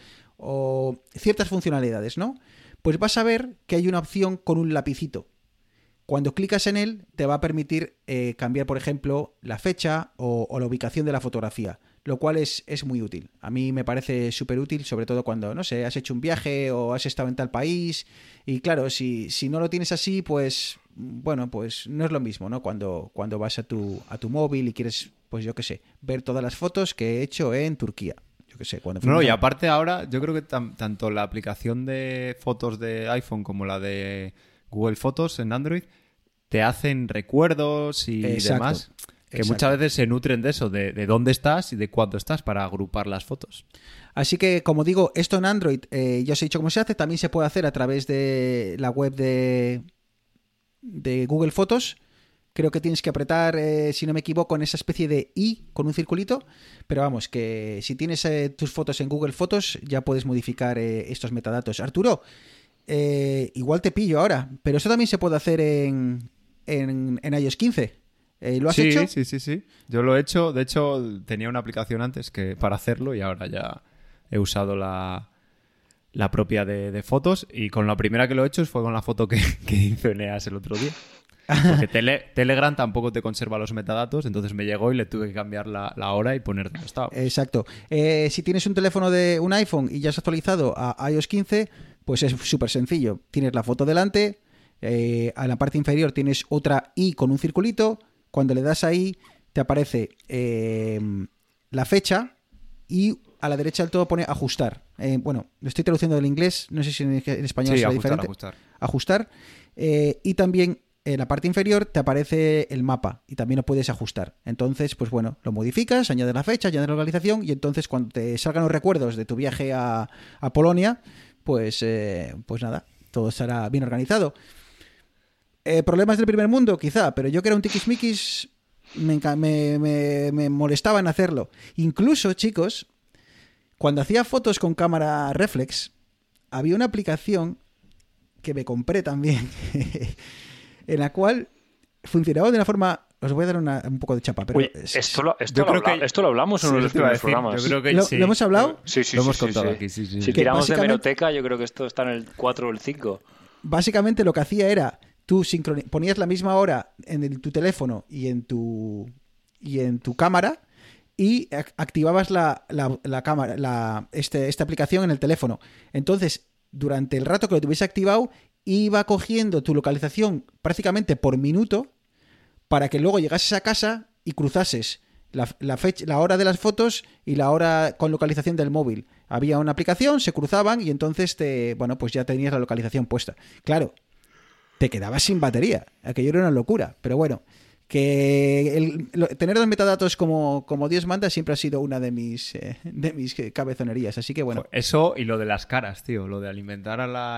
o ciertas funcionalidades, ¿no? Pues vas a ver que hay una opción con un lapicito. Cuando clicas en él, te va a permitir eh, cambiar, por ejemplo, la fecha o, la ubicación de la fotografía lo cual es, es, muy útil. A mí me parece súper útil, sobre todo cuando, no sé, has hecho un viaje o has estado en tal país. Y claro, si, si no lo tienes así, pues, bueno, pues no es lo mismo, ¿no? Cuando, cuando vas a tu, a tu móvil y quieres, pues yo qué sé, ver todas las fotos que he hecho en Turquía. Yo qué sé, cuando No, y aparte ahora, yo creo que tanto la aplicación de fotos de iPhone como la de Google Fotos en Android te hacen recuerdos y Exacto. demás. Que Exacto. muchas veces se nutren de eso, de, de, dónde estás y de cuándo estás para agrupar las fotos. Así que, como digo, esto en Android, eh, ya os he dicho cómo se hace, también se puede hacer a través de la web de, de Google Fotos. Creo que tienes que apretar, eh, si no me equivoco, en esa especie de I con un circulito. Pero vamos, que si tienes eh, tus fotos en Google Fotos, ya puedes modificar eh, estos metadatos. Arturo, igual te pillo ahora, pero eso también se puede hacer en, en, en iOS 15. Eh, ¿Lo has sí, hecho? Sí, sí, sí. Yo lo he hecho. De hecho, tenía una aplicación antes que para hacerlo y ahora ya he usado la, la propia de, fotos. Y con la primera que lo he hecho fue con la foto que, hizo Eneas el otro día. Porque tele, Telegram tampoco te conserva los metadatos, entonces me llegó y le tuve que cambiar la, la hora y poner donde estaba. Exacto. Eh, si tienes un teléfono de un iPhone y ya has actualizado a iOS 15, pues es súper sencillo. Tienes la foto delante, eh, a la parte inferior tienes otra I con un circulito. Cuando le das ahí, te aparece eh, la fecha y a la derecha del todo pone ajustar. Eh, bueno, lo estoy traduciendo del inglés, no sé si en, en español sí, será ajustar, diferente. Ajustar. Ajustar. Eh, y también en la parte inferior te aparece el mapa y también lo puedes ajustar. Entonces, pues bueno, lo modificas, añades la fecha, añades la localización y entonces cuando te salgan los recuerdos de tu viaje a, a Polonia, pues, eh, pues nada, todo estará bien organizado. Eh, ¿Problemas del primer mundo? Quizá, pero yo que era un tiquismiquis me, me, me, me molestaba en hacerlo. Incluso, chicos, cuando hacía fotos con cámara reflex, había una aplicación que me compré también, en la cual funcionaba de una forma. Os voy a dar una, un poco de chapa, pero. Uy, esto, lo, esto, yo lo creo habla, que, esto lo hablamos en uno de los primeros programas. Yo creo que ¿Lo, sí. ¿Lo, hemos hablado? Sí, sí, lo sí, hemos sí, contado sí. aquí. Sí, sí, si Que tiramos de meroteca, yo creo que esto está en el 4 o el 5. Básicamente lo que hacía era. Tú ponías la misma hora en el- tu teléfono y en tu. y en tu cámara. Y ac- activabas la, la- la cámara, la, este, esta aplicación en el teléfono. Entonces, durante el rato que lo tuviese activado, iba cogiendo tu localización prácticamente por minuto para que luego llegases a casa y cruzases la, la, fecha, la hora de las fotos y la hora con localización del móvil. Había una aplicación, se cruzaban y entonces te, bueno, pues ya tenías la localización puesta. Claro, te quedabas sin batería. Aquello era una locura. Pero bueno, que el- lo- tener los metadatos como, como Dios manda siempre ha sido una de mis, eh, de mis cabezonerías. Así que bueno, Eso y lo de las caras, tío. Lo de alimentar a la,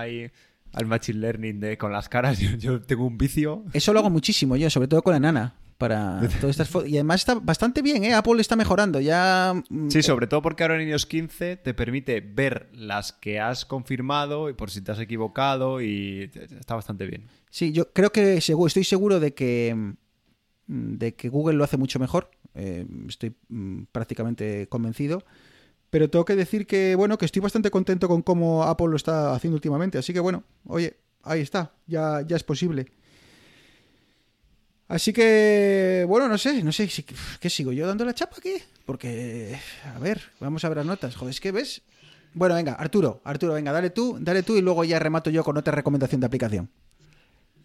al Machine Learning de, con las caras. Yo, yo tengo un vicio. eso lo hago muchísimo yo, sobre todo con la nana. Para todas estas fotos. Y además está bastante bien, ¿eh? Apple está mejorando. Ya. mm, Sí, sobre todo porque ahora en iOS 15 te permite ver las que has confirmado y por si te has equivocado y está bastante bien. Sí, yo creo que estoy seguro de que mm, de que Google lo hace mucho mejor. Eh, estoy mm, prácticamente convencido. Pero tengo que decir que bueno, que estoy bastante contento con cómo Apple lo está haciendo últimamente. Así que bueno, oye, ahí está, ya, ya es posible. Así que, bueno, no sé, no sé, si, ¿qué sigo yo dando la chapa aquí? Porque, a ver, vamos a ver las notas. Joder, es que ves. Bueno, venga, Arturo, Arturo, venga, dale tú, dale tú y luego ya remato yo con otra recomendación de aplicación.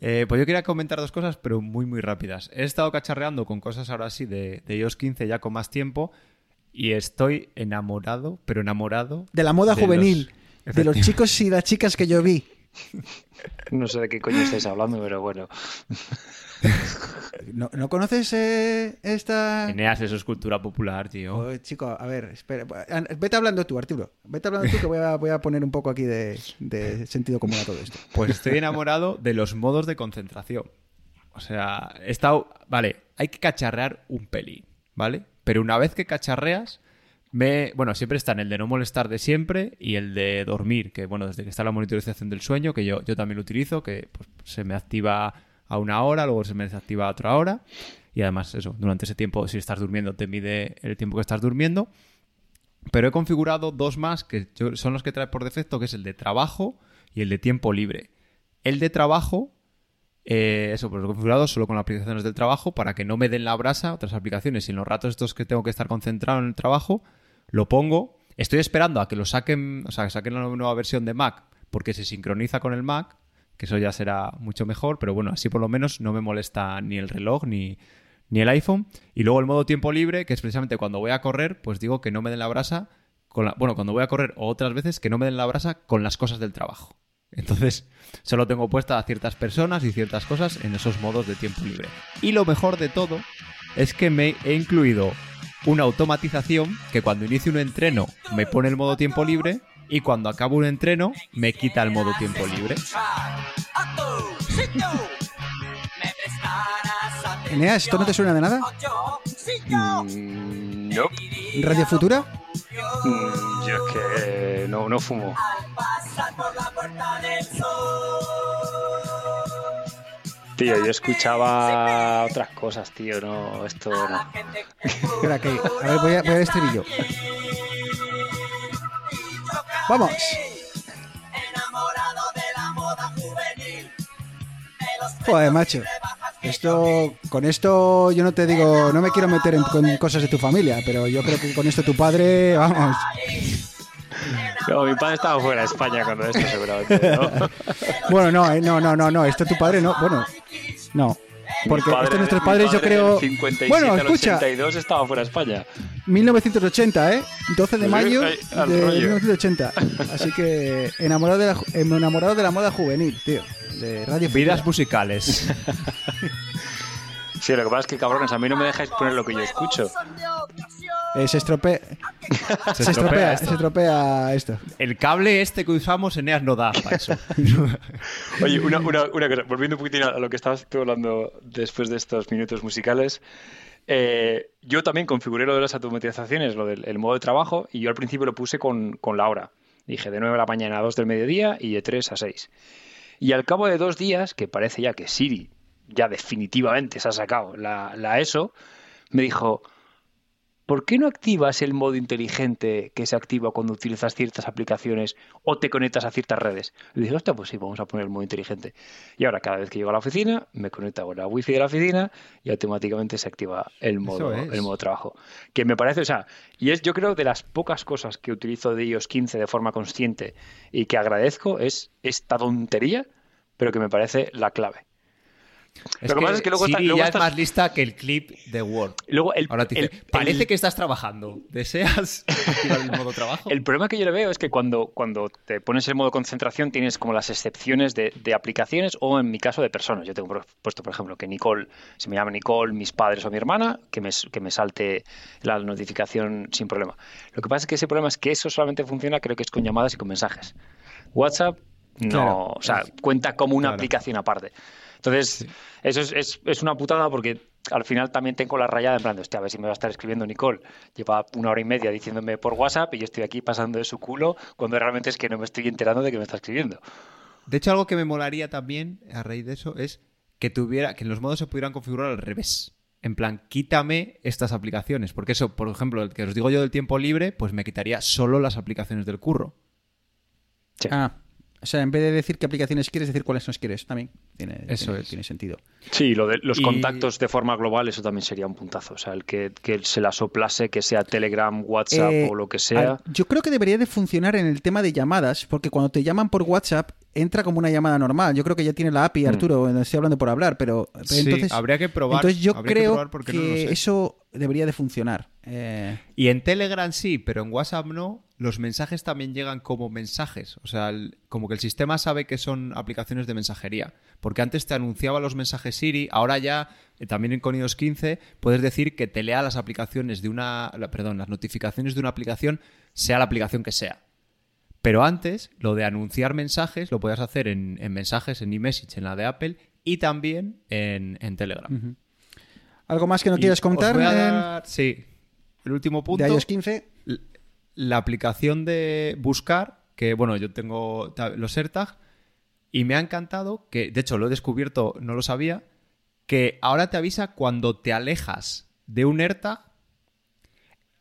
Eh, pues yo quería comentar dos cosas, pero muy, muy rápidas. He estado cacharreando con cosas ahora sí de, de iOS 15 ya con más tiempo y estoy enamorado, pero enamorado. De la moda de los- juvenil, de los chicos y las chicas que yo vi. No sé de qué coño estáis hablando, pero bueno. ¿No, no conoces eh, esta...? Eneas, eso es cultura popular, tío. Oh, chico, a ver, espera. Vete hablando tú, Arturo. Vete hablando tú que voy a, voy a poner un poco aquí de, de sentido común a todo esto. Pues estoy enamorado de los modos de concentración. O sea, he estado. Vale, hay que cacharrear un pelín, ¿vale? Pero una vez que cacharreas, me. Bueno, siempre están el de no molestar de siempre y el de dormir, que bueno, desde que está la monitorización del sueño, que yo, yo también lo utilizo, que pues, se me activa a una hora, luego se me desactiva a otra hora. Y además, eso, durante ese tiempo, si estás durmiendo, te mide el tiempo que estás durmiendo. Pero he configurado dos más que son los que trae por defecto, que es el de trabajo y el de tiempo libre. El de trabajo, eh, eso, pues lo he configurado solo con las aplicaciones del trabajo para que no me den la brasa otras aplicaciones. Y en los ratos estos que tengo que estar concentrado en el trabajo, lo pongo. Estoy esperando a que lo saquen, o sea, que saquen la nueva versión de Mac, porque se sincroniza con el Mac, que eso ya será mucho mejor, pero bueno, así por lo menos no me molesta ni el reloj ni, ni el iPhone. Y luego el modo tiempo libre, que es precisamente cuando voy a correr, pues digo que no me den la brasa con la, bueno, cuando voy a correr o otras veces que no me den la brasa con las cosas del trabajo. Entonces, solo tengo puesta a ciertas personas y ciertas cosas en esos modos de tiempo libre. Y lo mejor de todo es que me he incluido una automatización que cuando inicio un entreno me pone el modo tiempo libre y cuando acabo un entreno me quita el modo tiempo libre. Eneas, ¿esto no te suena de nada? Mm, no. ¿Radio Futura? Mm, yo es que no, no fumo. Tío, yo escuchaba otras cosas, tío, no, esto. Espera, que. A ver, voy a, voy al estribillo. ¡Vamos! Joder, macho. Esto, con esto yo no te digo, no me quiero meter en con cosas de tu familia, pero yo creo que con esto tu padre, vamos. No, mi padre estaba fuera de España cuando esto, seguramente. ¿no? Bueno, no, eh, no, no, no, no, esto tu padre no, bueno, no. Porque padre- esto nuestros padres yo creo... del 57 Bueno, escucha, 82 estaba fuera de España. 1980, ¿eh? 12 de mayo ahí, al de rollo. 1980. Así que enamorado de la, ju- enamorado de la moda juvenil, tío. De Radio Vidas musicales. Sí, lo que pasa es que, cabrones, a mí no me dejáis poner lo que yo escucho. Eh, se estropea, Se se estropea estropea, esto. se estropea esto. El cable este que usamos Eneas no da para eso. Oye, una, una, una cosa, volviendo un poquitín a lo que estabas tú hablando después de estos minutos musicales. eh, yo también configuré lo de las automatizaciones, lo del el modo de trabajo, y yo al principio lo puse con, con la hora. Dije de 9 de la mañana a 2 del mediodía y de 3 a 6. Y al cabo de dos días, que parece ya que Siri ya definitivamente se ha sacado la, la ESO, me dijo, ¿por qué no activas el modo inteligente que se activa cuando utilizas ciertas aplicaciones o te conectas a ciertas redes? Le dije, hostia, pues sí, vamos a poner el modo inteligente. Y ahora cada vez que llego a la oficina, me conecto con la wifi de la oficina y automáticamente se activa el modo, es. el modo trabajo. Que me parece, o sea, y es yo creo de las pocas cosas que utilizo de iOS 15 de forma consciente y que agradezco es esta tontería, pero que me parece la clave. Es Lo que pasa es que luego está- Siri luego ya estás- es más lista que el clip de Word. Luego el, Ahora te dice, el- parece el- que estás trabajando. ¿Deseas activar el modo trabajo? El problema que yo le veo es que cuando, cuando te pones en modo concentración tienes como las excepciones de, de aplicaciones o en mi caso de personas. Yo tengo puesto, por ejemplo, que Nicole, si me llama Nicole, mis padres o mi hermana, que me, que me salte la notificación sin problema. Lo que pasa es que ese problema es que eso solamente funciona, creo que es con llamadas y con mensajes. WhatsApp no, Claro. o sea, cuenta como una Claro. aplicación aparte. Entonces, eso es, es- es una putada porque al final también tengo la rayada en plan, de, hostia, a ver si me va a estar escribiendo Nicole. Lleva una hora y media diciéndome por WhatsApp y yo estoy aquí pasando de su culo cuando realmente es que no me estoy enterando de que me está escribiendo. De hecho, algo que me molaría también a raíz de eso es que tuviera, que los modos se pudieran configurar al revés. En plan, quítame estas aplicaciones. Porque eso, por ejemplo, el que os digo yo del tiempo libre, pues me quitaría solo las aplicaciones del curro. Sí. Ah, o sea, en vez de decir qué aplicaciones quieres, decir cuáles no quieres. También tiene, Eso tiene, es. tiene sentido. Sí, lo de los Y- contactos de forma global, eso también sería un puntazo. O sea, el que, que se la soplase, que sea Telegram, WhatsApp Eh, o lo que sea. al- yo creo que debería de funcionar en el tema de llamadas, porque cuando te llaman por WhatsApp entra como una llamada normal. Yo creo que ya tiene la API, Arturo, no estoy hablando por hablar, pero, pero Sí, entonces habría que probar. Entonces yo que creo probar porque que, no lo sé. eso debería de funcionar. Eh, Y en Telegram sí, pero en WhatsApp no. Los mensajes también llegan como mensajes. O sea, el- como que el sistema sabe que son aplicaciones de mensajería. Porque antes te anunciaba los mensajes Siri, ahora ya, eh, también con iOS 15, puedes decir que te lea las aplicaciones de una. la- perdón, las notificaciones de una aplicación, sea la aplicación que sea. Pero antes, lo de anunciar mensajes lo podías hacer en, en mensajes, en eMessage, en la de Apple y también en, en Telegram. ¿Algo más que no Y quieras contar voy a en- dar- Sí. El último punto. de iOS 15? La aplicación de buscar, que bueno, yo tengo los AirTag, y me ha encantado que, de hecho, lo he descubierto, no lo sabía, que ahora te avisa cuando te alejas de un AirTag,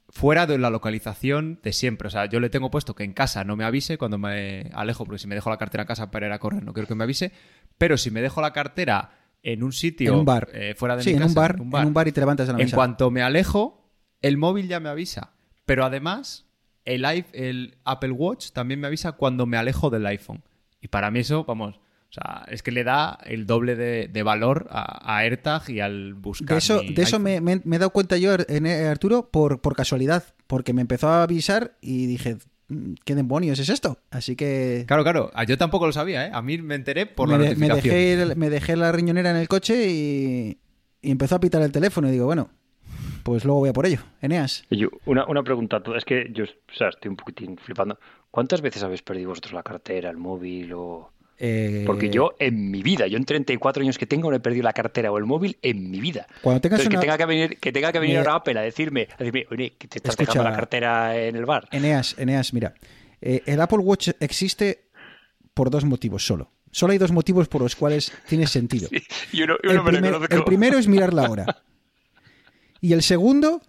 fuera de la localización de siempre. O sea, yo le tengo puesto que en casa no me avise cuando me alejo, porque si me dejo la cartera en casa para ir a correr no quiero que me avise, pero si me dejo la cartera en un sitio En un bar. eh, fuera de sí, mi en, casa, un bar, en un bar y te levantas de la en mesa. cuanto me alejo, el móvil ya me avisa. Pero además, el, el Apple Watch también me avisa cuando me alejo del iPhone. Y para mí eso, vamos, o sea, es que le da el doble de, de valor a, a AirTag y al buscar. De eso, de me, me- me he dado cuenta yo, en- eh, Arturo, por, por casualidad, porque me empezó a avisar y dije, "Mm, ¿qué demonios es esto? Así que Claro, claro. Ah, Yo tampoco lo sabía, ¿eh? A mí me enteré por me, la de- me notificación. dejé, me dejé la riñonera en el coche y, y empezó a pitar el teléfono y digo, bueno, pues luego voy a por ello. Eneas. Yo, una, una pregunta, es que yo o sea, estoy un poquitín flipando. ¿Cuántas veces habéis perdido vosotros la cartera, el móvil o...? eh, Porque yo en mi vida, yo en 34 años que tengo no he perdido la cartera o el móvil en mi vida. Cuando tengas Entonces, una... que tenga que venir, que tenga que venir Mira- ahora Apple a decirme, a decirme, oye, que te estás Escucha- dejando la cartera en el bar. Eneas, Eneas, mira. eh, el Apple Watch existe por dos motivos solo. Solo hay dos motivos por los cuales tiene sentido. Primer- el primero es mirar la hora. Y el segundo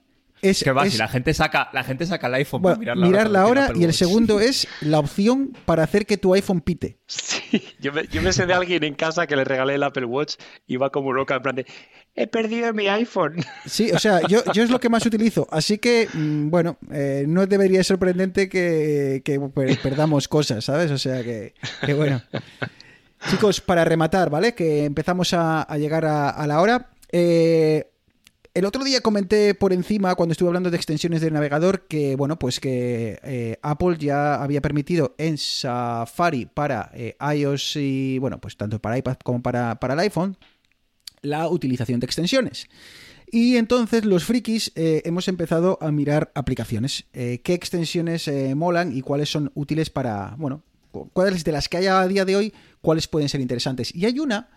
es, Que va, es- si la gente saca, la gente saca el iPhone bueno, para mirar, mirar la la hora, hora cuando y el Watch. segundo es la opción para hacer que tu iPhone pite. Sí, yo me, yo me sé de alguien en casa que le regalé el Apple Watch y va como loca en plan de, he perdido mi iPhone. Sí, o sea, yo, yo es lo que más utilizo. Así que, mm, bueno, eh, no debería ser sorprendente que, que per- perdamos cosas, ¿sabes? O sea que, que bueno. Chicos, para rematar, ¿vale? Que empezamos a, a llegar a, a la hora. Eh, el otro día comenté por encima, cuando estuve hablando de extensiones del navegador, que bueno, pues que eh, Apple ya había permitido en Safari para eh, iOS y bueno, pues tanto para iPad como para, para el iPhone, la utilización de extensiones. Y entonces los frikis eh, hemos empezado a mirar aplicaciones. ¿Qué extensiones molan y cuáles son útiles para, bueno, cu- cuáles de las que hay a día de hoy, cuáles pueden ser interesantes? Y hay una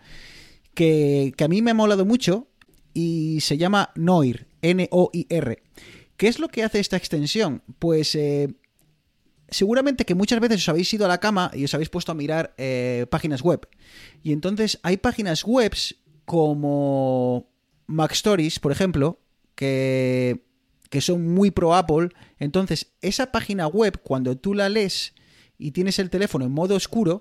que, que a mí me ha molado mucho y se llama Noir, N-O-I-R. ¿Qué es lo que hace esta extensión? Pues eh, seguramente que muchas veces os habéis ido a la cama y os habéis puesto a mirar eh, páginas web. Y entonces hay páginas webs como Mac Stories, por ejemplo, que, que son muy pro Apple. Entonces, esa página web, cuando tú la lees y tienes el teléfono en modo oscuro,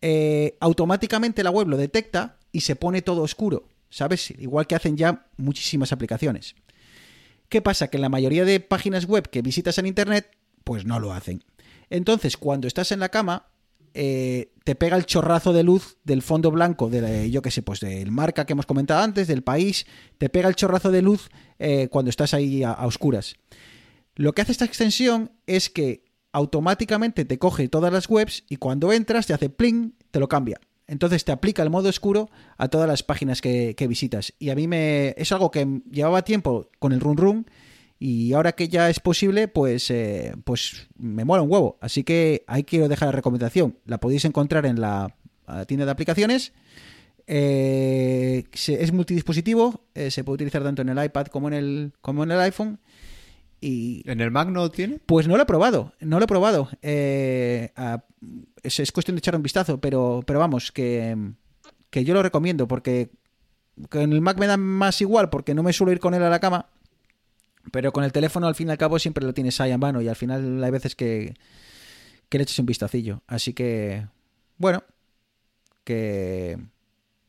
eh, automáticamente la web lo detecta y se pone todo oscuro. ¿Sabes? Igual que hacen ya muchísimas aplicaciones. ¿Qué pasa? Que en la mayoría de páginas web que visitas en Internet, pues no lo hacen. Entonces, cuando estás en la cama, eh, te pega el chorrazo de luz del fondo blanco, de yo qué sé, pues del marca que hemos comentado antes, del país, te pega el chorrazo de luz eh, cuando estás ahí a oscuras. Lo que hace esta extensión es que automáticamente te coge todas las webs y cuando entras te hace pling, te lo cambia. Entonces te aplica el modo oscuro a todas las páginas que, visitas. Y a mí me es algo que llevaba tiempo con el run run y ahora que ya es posible, pues, eh, pues me mola un huevo. Así que ahí quiero dejar la recomendación. La podéis encontrar en la, tienda de aplicaciones. Eh, es multidispositivo, eh, se puede utilizar tanto en el iPad como en el, como en el iPhone. Y ¿En el Mac no tiene? pues no lo he probado, no lo he probado. Eh, a- es, es cuestión de echar un vistazo, pero, pero vamos, que, que yo lo recomiendo porque con el Mac me da más igual porque no me suelo ir con él a la cama, pero con el teléfono al fin y al cabo siempre lo tienes ahí en mano y al final hay veces que, que le eches un vistacillo. Así que, bueno, que,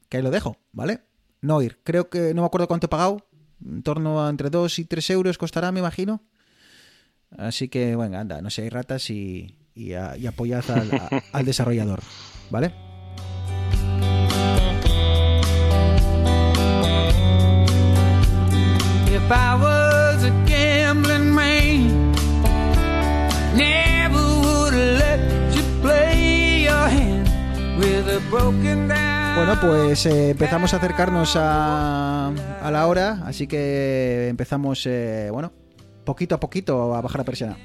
que ahí lo dejo, ¿vale? No ir. Creo que no me acuerdo cuánto he pagado. En torno a entre 2 y 3 euros costará, me imagino. Así que, bueno, anda, no seáis ratas y, y, a- y apoyad al, a- al desarrollador, ¿vale? If I was a gambling man, never would let you play your hand with a broken down. Bueno, pues eh, empezamos a acercarnos a, a la hora, así que empezamos, eh, bueno, poquito a poquito a bajar la persiana.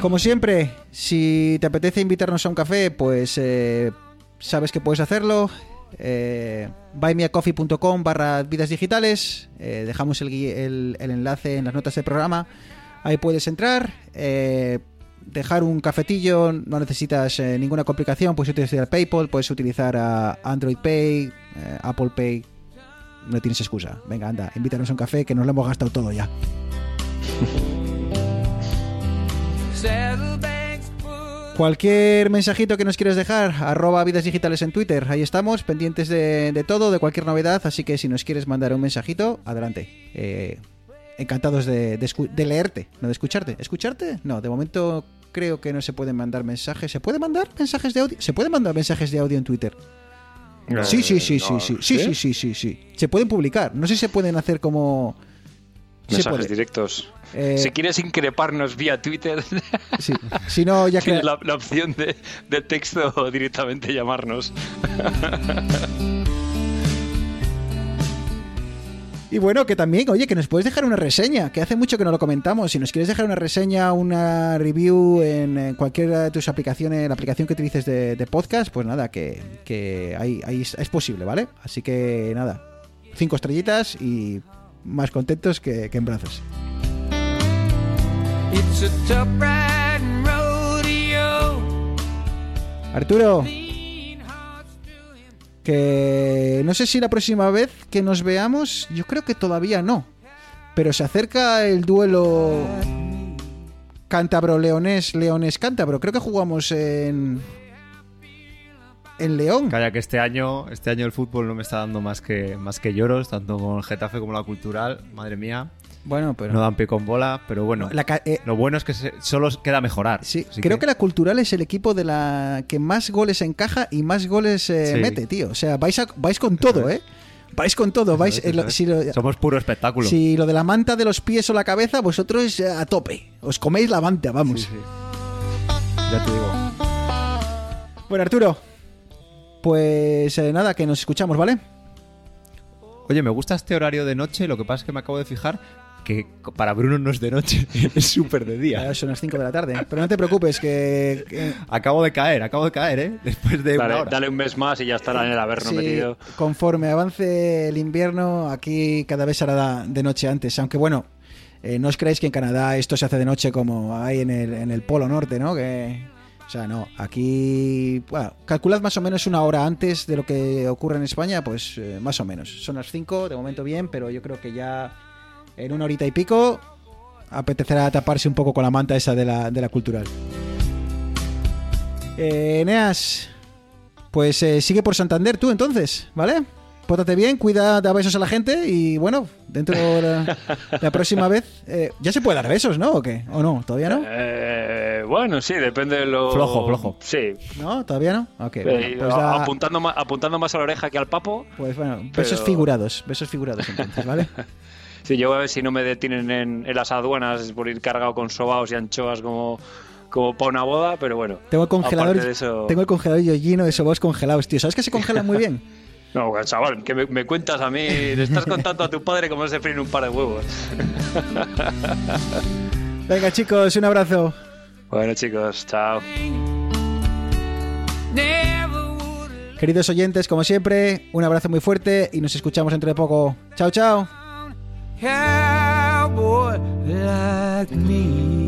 Como siempre, si te apetece invitarnos a un café, pues eh, sabes que puedes hacerlo. Eh, buymeacoffee.com barra vidas digitales. Eh, dejamos el, el- el enlace en las notas del programa. Ahí puedes entrar. Dejar un cafetillo. No necesitas eh, ninguna complicación. Puedes utilizar PayPal, puedes utilizar a Android Pay, eh, Apple Pay, no tienes excusa. Venga, anda, invítanos a un café que nos lo hemos gastado todo ya. Cualquier mensajito que nos quieras dejar, arroba vidas digitales en Twitter. Ahí estamos, pendientes de, de todo, de cualquier novedad. Así que si nos quieres mandar un mensajito, adelante. Eh, encantados de, de leerte, no de escucharte. ¿Escucharte? No, de momento creo que no se pueden mandar mensajes. ¿Se puede mandar mensajes de audio? ¿Se pueden mandar mensajes de audio en Twitter? Eh, Sí, sí, sí, sí, no, sí, sí, sí, sí, sí, sí. Se pueden publicar. No sé si se pueden hacer como... Mensajes puede. directos. Eh, Si quieres increparnos vía Twitter, sí. Si no, ya que... tienes la, la opción de, de texto o directamente llamarnos. Y bueno, que también, oye, que nos puedes dejar una reseña, que hace mucho que no lo comentamos. Si nos quieres dejar una reseña, una review en, en cualquiera de tus aplicaciones, la aplicación que utilices de, de podcast, pues nada, que, que ahí, ahí es posible, ¿vale? Así que nada, cinco estrellitas y más contentos que, que en brazos. Arturo, que no sé si la próxima vez que nos veamos, yo creo que todavía no. Pero se acerca el duelo cántabro-leonés, leonés-cántabro. Creo que jugamos en. En León. Calla que este año, este año el fútbol no me está dando más que, más que lloros, tanto con el Getafe como la cultural. Madre mía, Bueno, pero. no dan pie con bola, pero bueno. La ca- eh, Lo bueno es que se- solo queda mejorar. sí, Así creo que... la cultural es el equipo de la que más goles encaja y más goles eh, Sí. mete, tío. O sea, vais, a- vais con todo, ¿eh? Vais con todo. Vais, eh, lo- es. si, lo, Somos puro espectáculo. si lo de la manta de los pies o la cabeza, vosotros eh, a tope. Os coméis la manta, vamos. Sí, sí. Ya te digo. Bueno, Arturo, pues eh, nada, que nos escuchamos, ¿vale? Oye, me gusta este horario de noche, lo que pasa es que me acabo de fijar que para Bruno no es de noche, es súper de día. Son las 5 de la tarde. Pero no te preocupes, que. que- Acabo de caer, acabo de caer, ¿eh? Después de una Dale, hora. dale un mes más y ya estará en el Averno sí, metido. conforme avance el invierno, aquí cada vez será de noche antes. Aunque bueno, eh, no os creáis que en Canadá esto se hace de noche como hay en el, en el Polo Norte, ¿no? Que, o sea, no. Aquí, bueno, calculad más o menos una hora antes de lo que ocurre en España, pues eh, más o menos. Son las 5, de momento bien, pero yo creo que ya en una horita y pico apetecerá taparse un poco con la manta esa de la, de la cultural. Eh, Eneas, pues eh, sigue por Santander tú entonces, ¿vale? Pótate bien, cuida, da besos a la gente y bueno, dentro de la, la próxima vez... eh, ya se puede dar besos, ¿no? ¿O qué? ¿O no? ¿Todavía no? Eh, bueno, sí, depende de lo. Flojo, flojo. Sí. ¿No? ¿Todavía no? Ok, Eh, bueno, pues, da- apuntando, más, apuntando más a la oreja que al papo. pues bueno, besos pero- figurados, besos figurados entonces, ¿vale? Sí, yo voy a ver si no me detienen en, en las aduanas por ir cargado con sobaos y anchoas como, como para una boda, pero bueno. Tengo el congelador, aparte de eso- tengo el congelador lleno de sobaos congelados, tío. ¿Sabes que se congelan muy bien? No, chaval, que me, me cuentas a mí, le estás contando a tu padre cómo se fríen un par de huevos. Venga, chicos, un abrazo. Bueno, chicos, chao. Queridos oyentes, como siempre, un abrazo muy fuerte y nos escuchamos dentro de poco. Chao, chao. Cowboy like me.